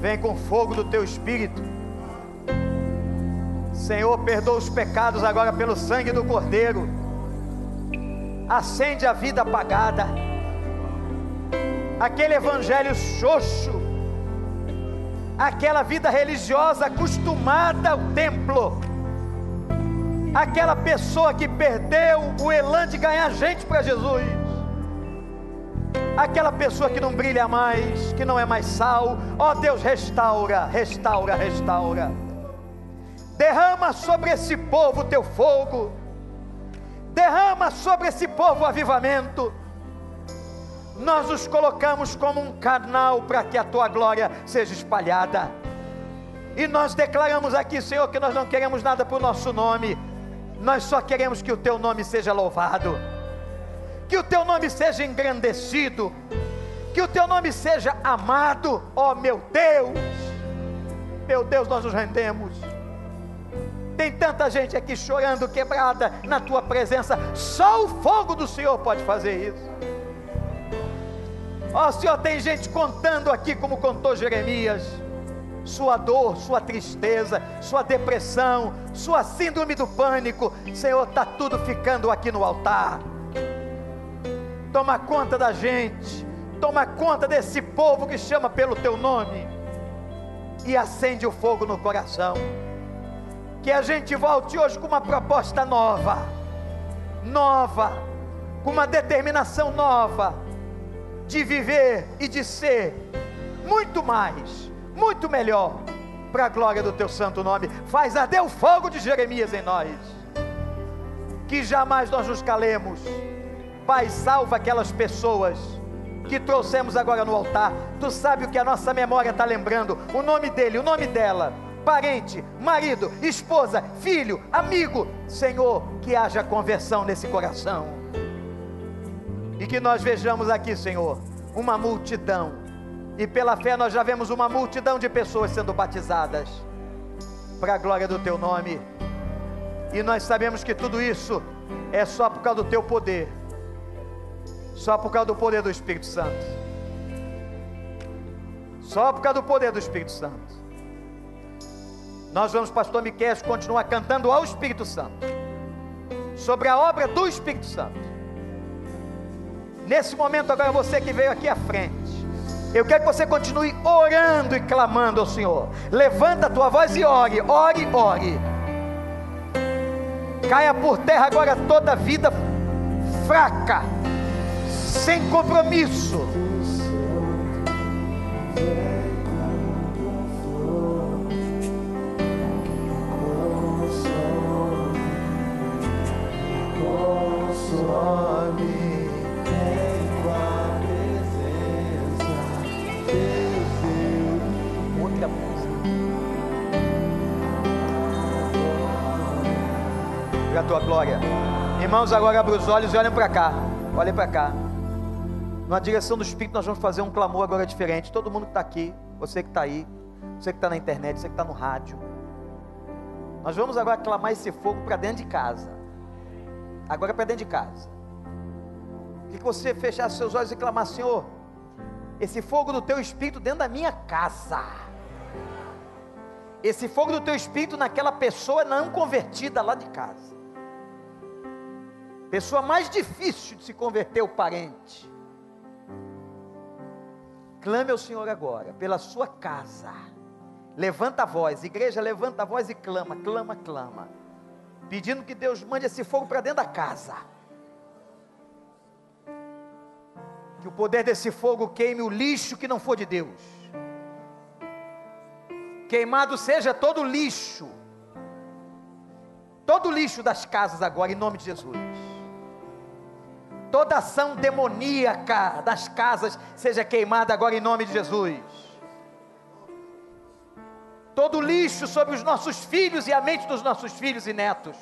Vem com fogo do teu espírito. Senhor, perdoa os pecados agora pelo sangue do Cordeiro. Acende a vida apagada. Aquele evangelho xoxo aquela vida religiosa acostumada ao templo, aquela pessoa que perdeu o elan de ganhar gente para Jesus, aquela pessoa que não brilha mais, que não é mais sal, ó Deus, restaura, restaura, restaura, derrama sobre esse povo o teu fogo, derrama sobre esse povo o avivamento. Nós nos colocamos como um canal para que a tua glória seja espalhada. E nós declaramos aqui, Senhor, que nós não queremos nada o nosso nome, nós só queremos que o teu nome seja louvado, que o teu nome seja engrandecido, que o teu nome seja amado, ó meu Deus. Meu Deus, nós nos rendemos. Tem tanta gente aqui chorando, quebrada na tua presença. Só o fogo do Senhor pode fazer isso. Ó Senhor, tem gente contando aqui, como contou Jeremias, sua dor, sua tristeza, sua depressão, sua síndrome do pânico. Senhor, está tudo ficando aqui no altar. Toma conta da gente, toma conta desse povo que chama pelo teu nome. E acende o fogo no coração. Que a gente volte hoje com uma proposta nova, nova, com uma determinação nova. De viver e de ser muito mais, muito melhor, para a glória do teu santo nome. Faz arder o fogo de Jeremias em nós, que jamais nós nos calemos. Pai, salva aquelas pessoas que trouxemos agora no altar. Tu sabe o que a nossa memória está lembrando: o nome dele, o nome dela parente, marido, esposa, filho, amigo. Senhor, que haja conversão nesse coração. E que nós vejamos aqui, Senhor, uma multidão. E pela fé nós já vemos uma multidão de pessoas sendo batizadas. Para a glória do teu nome. E nós sabemos que tudo isso é só por causa do teu poder. Só por causa do poder do Espírito Santo. Só por causa do poder do Espírito Santo. Nós vamos, pastor Miquel, continuar cantando ao Espírito Santo. Sobre a obra do Espírito Santo. Nesse momento, agora você que veio aqui à frente. Eu quero que você continue orando e clamando ao Senhor. Levanta a tua voz e ore, ore, ore. Caia por terra agora toda vida fraca, sem compromisso tua glória. Irmãos, agora abra os olhos e olhem para cá. Olhem para cá. Na direção do Espírito, nós vamos fazer um clamor agora diferente. Todo mundo que está aqui, você que está aí, você que está na internet, você que está no rádio. Nós vamos agora clamar esse fogo para dentro de casa. Agora para dentro de casa. Que você fechasse seus olhos e clamar, Senhor, esse fogo do teu espírito dentro da minha casa. Esse fogo do teu espírito naquela pessoa não convertida lá de casa. Pessoa mais difícil de se converter, o parente. Clame ao Senhor agora, pela sua casa. Levanta a voz, igreja, levanta a voz e clama, clama, clama. Pedindo que Deus mande esse fogo para dentro da casa. Que o poder desse fogo queime o lixo que não for de Deus. Queimado seja todo lixo. Todo lixo das casas agora, em nome de Jesus toda ação demoníaca das casas seja queimada agora em nome de Jesus. Todo lixo sobre os nossos filhos e a mente dos nossos filhos e netos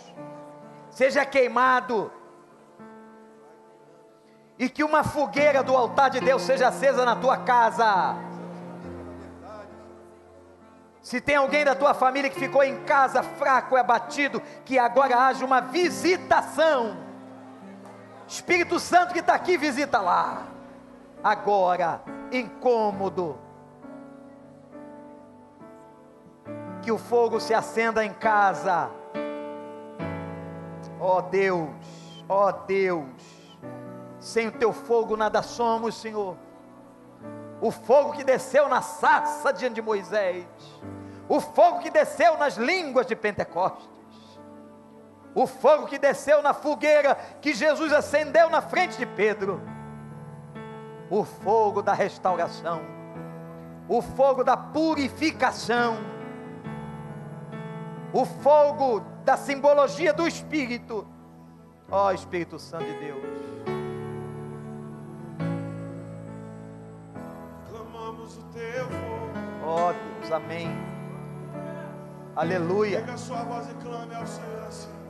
seja queimado. E que uma fogueira do altar de Deus seja acesa na tua casa. Se tem alguém da tua família que ficou em casa fraco abatido, que agora haja uma visitação Espírito Santo que está aqui, visita lá. Agora, incômodo. Que o fogo se acenda em casa. Ó oh Deus, ó oh Deus. Sem o teu fogo nada somos, Senhor. O fogo que desceu na sarça diante de Moisés. O fogo que desceu nas línguas de Pentecostes o fogo que desceu na fogueira que Jesus acendeu na frente de Pedro, o fogo da restauração, o fogo da purificação, o fogo da simbologia do Espírito, ó oh, Espírito Santo de Deus. Clamamos o teu fogo. Ó oh, Deus, amém. Aleluia. Pega a sua voz e clame ao Senhor assim.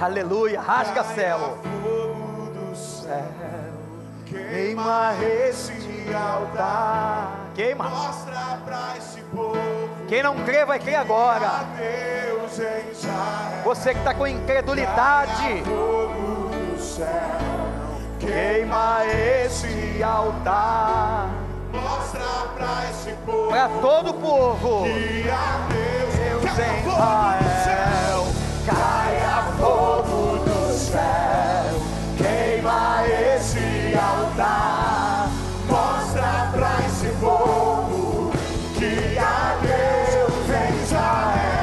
Aleluia, rasga céu. Fogo do céu Queima esse altar. Queima. Mostra pra esse povo. Quem não crê vai crer agora. Você que está com incredulidade, Fogo do céu. Queima esse altar. Mostra pra esse povo. para todo o povo. Que a Deus, Deus em Israel. Caia fogo do céu, queima esse altar, mostra pra esse povo que há Deus em Israel.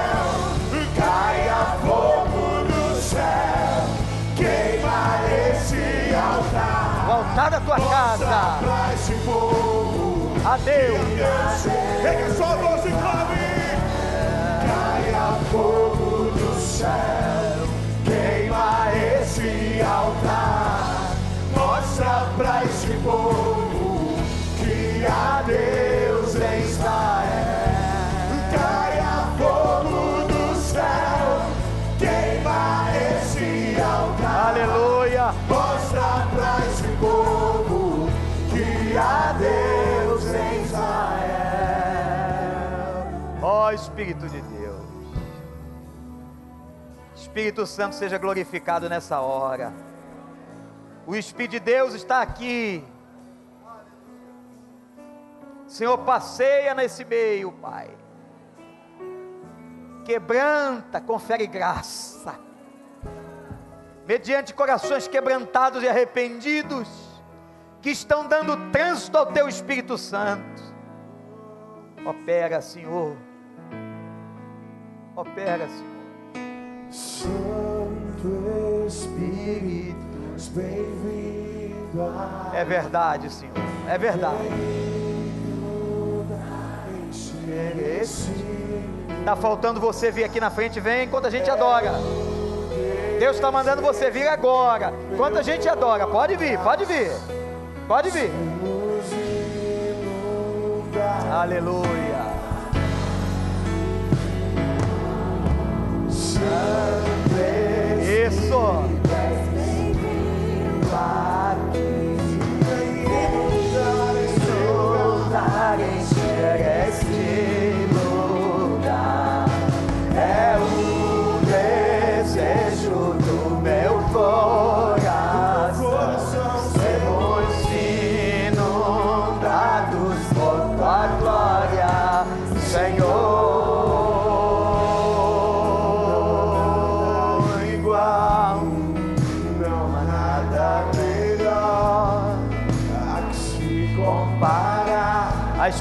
Caia fogo do céu, queima esse altar, O altar da tua mostra casa. pra esse povo A Deus. Pega sua voz e clame. Caia fogo do céu, altar, mostra pra esse povo que há Deus em Israel. Caia fogo do céu, queima esse altar. Aleluia. Mostra pra esse povo que há Deus em Israel. Ó Espírito de Deus. Espírito Santo seja glorificado nessa hora. O Espírito de Deus está aqui. Senhor, passeia nesse meio, Pai. Quebranta, confere graça. Mediante corações quebrantados e arrependidos, que estão dando trânsito ao Teu Espírito Santo. Opera, Senhor. Opera, Senhor. Santo Espírito, É verdade, Senhor. É verdade. Está faltando você vir aqui na frente, vem enquanto a gente adora. Deus está mandando você vir agora. Enquanto a gente adora, pode vir, pode vir. Pode vir. Aleluia. Isso. Lugar,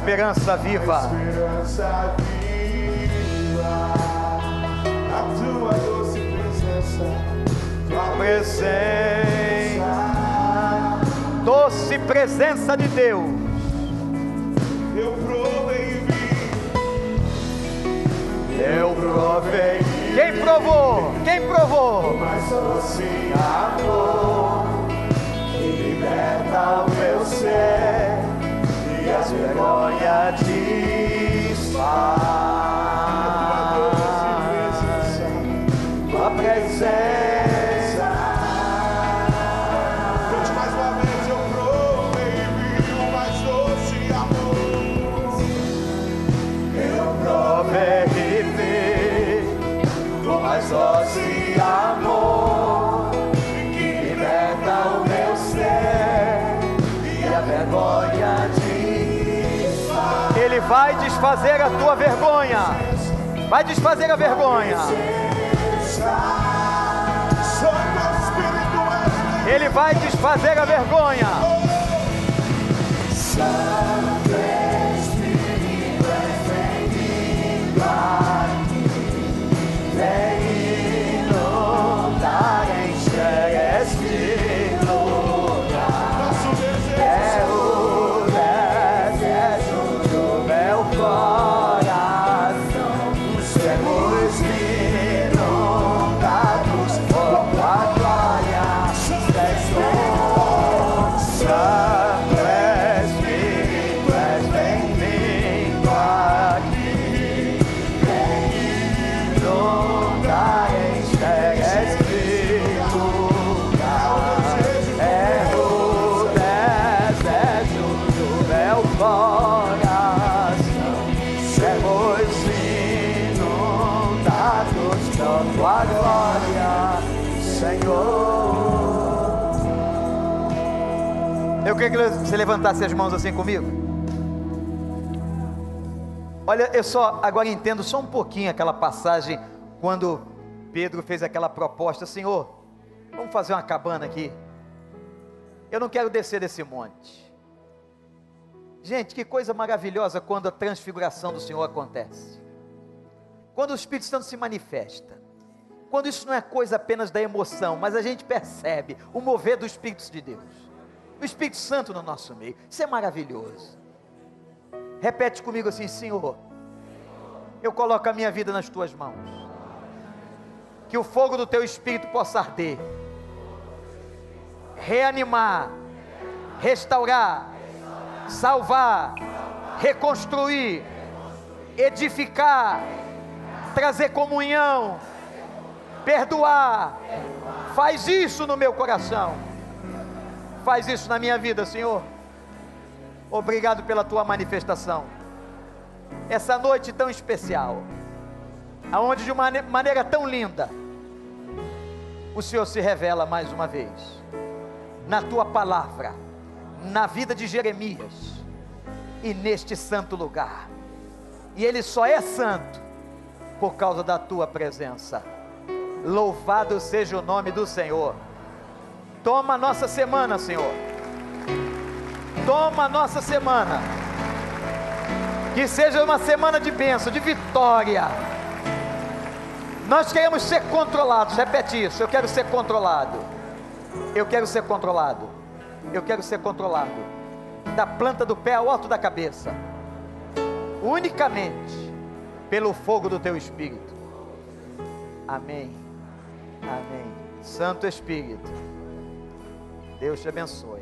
esperança viva. Esperança viva, a tua doce presença, tua Presença. Doce presença de Deus. Eu provei vi, Eu provei. Quem provou? Quem provou? mas doce amor que liberta o meu ser e desfazer a tua vergonha. Vai desfazer a vergonha. Ele vai desfazer a vergonha. Vem inundar, encher Eu queria que você levantasse as mãos assim comigo. Olha, eu só agora entendo só um pouquinho aquela passagem quando Pedro fez aquela proposta, Senhor, vamos fazer uma cabana aqui. Eu não quero descer desse monte. Gente, que coisa maravilhosa quando a transfiguração do Senhor acontece. Quando o Espírito Santo se manifesta. Quando isso não é coisa apenas da emoção, mas a gente percebe o mover do Espírito de Deus. O Espírito Santo no nosso meio. Isso é maravilhoso. Repete comigo assim, Senhor. Eu coloco a minha vida nas tuas mãos. Que o fogo do teu espírito possa arder reanimar, restaurar, salvar, reconstruir, edificar, trazer comunhão, perdoar. Faz isso no meu coração. Faz isso na minha vida, Senhor. Obrigado pela tua manifestação. Essa noite tão especial, aonde de uma maneira tão linda, o Senhor se revela mais uma vez na tua palavra, na vida de Jeremias e neste santo lugar. E ele só é santo por causa da tua presença. Louvado seja o nome do Senhor. Toma a nossa semana, Senhor. Toma nossa semana. Que seja uma semana de bênção, de vitória. Nós queremos ser controlados. Repete isso. Eu quero ser controlado. Eu quero ser controlado. Eu quero ser controlado. Da planta do pé ao alto da cabeça. Unicamente pelo fogo do teu espírito. Amém. Amém. Santo Espírito. Deus te abençoe.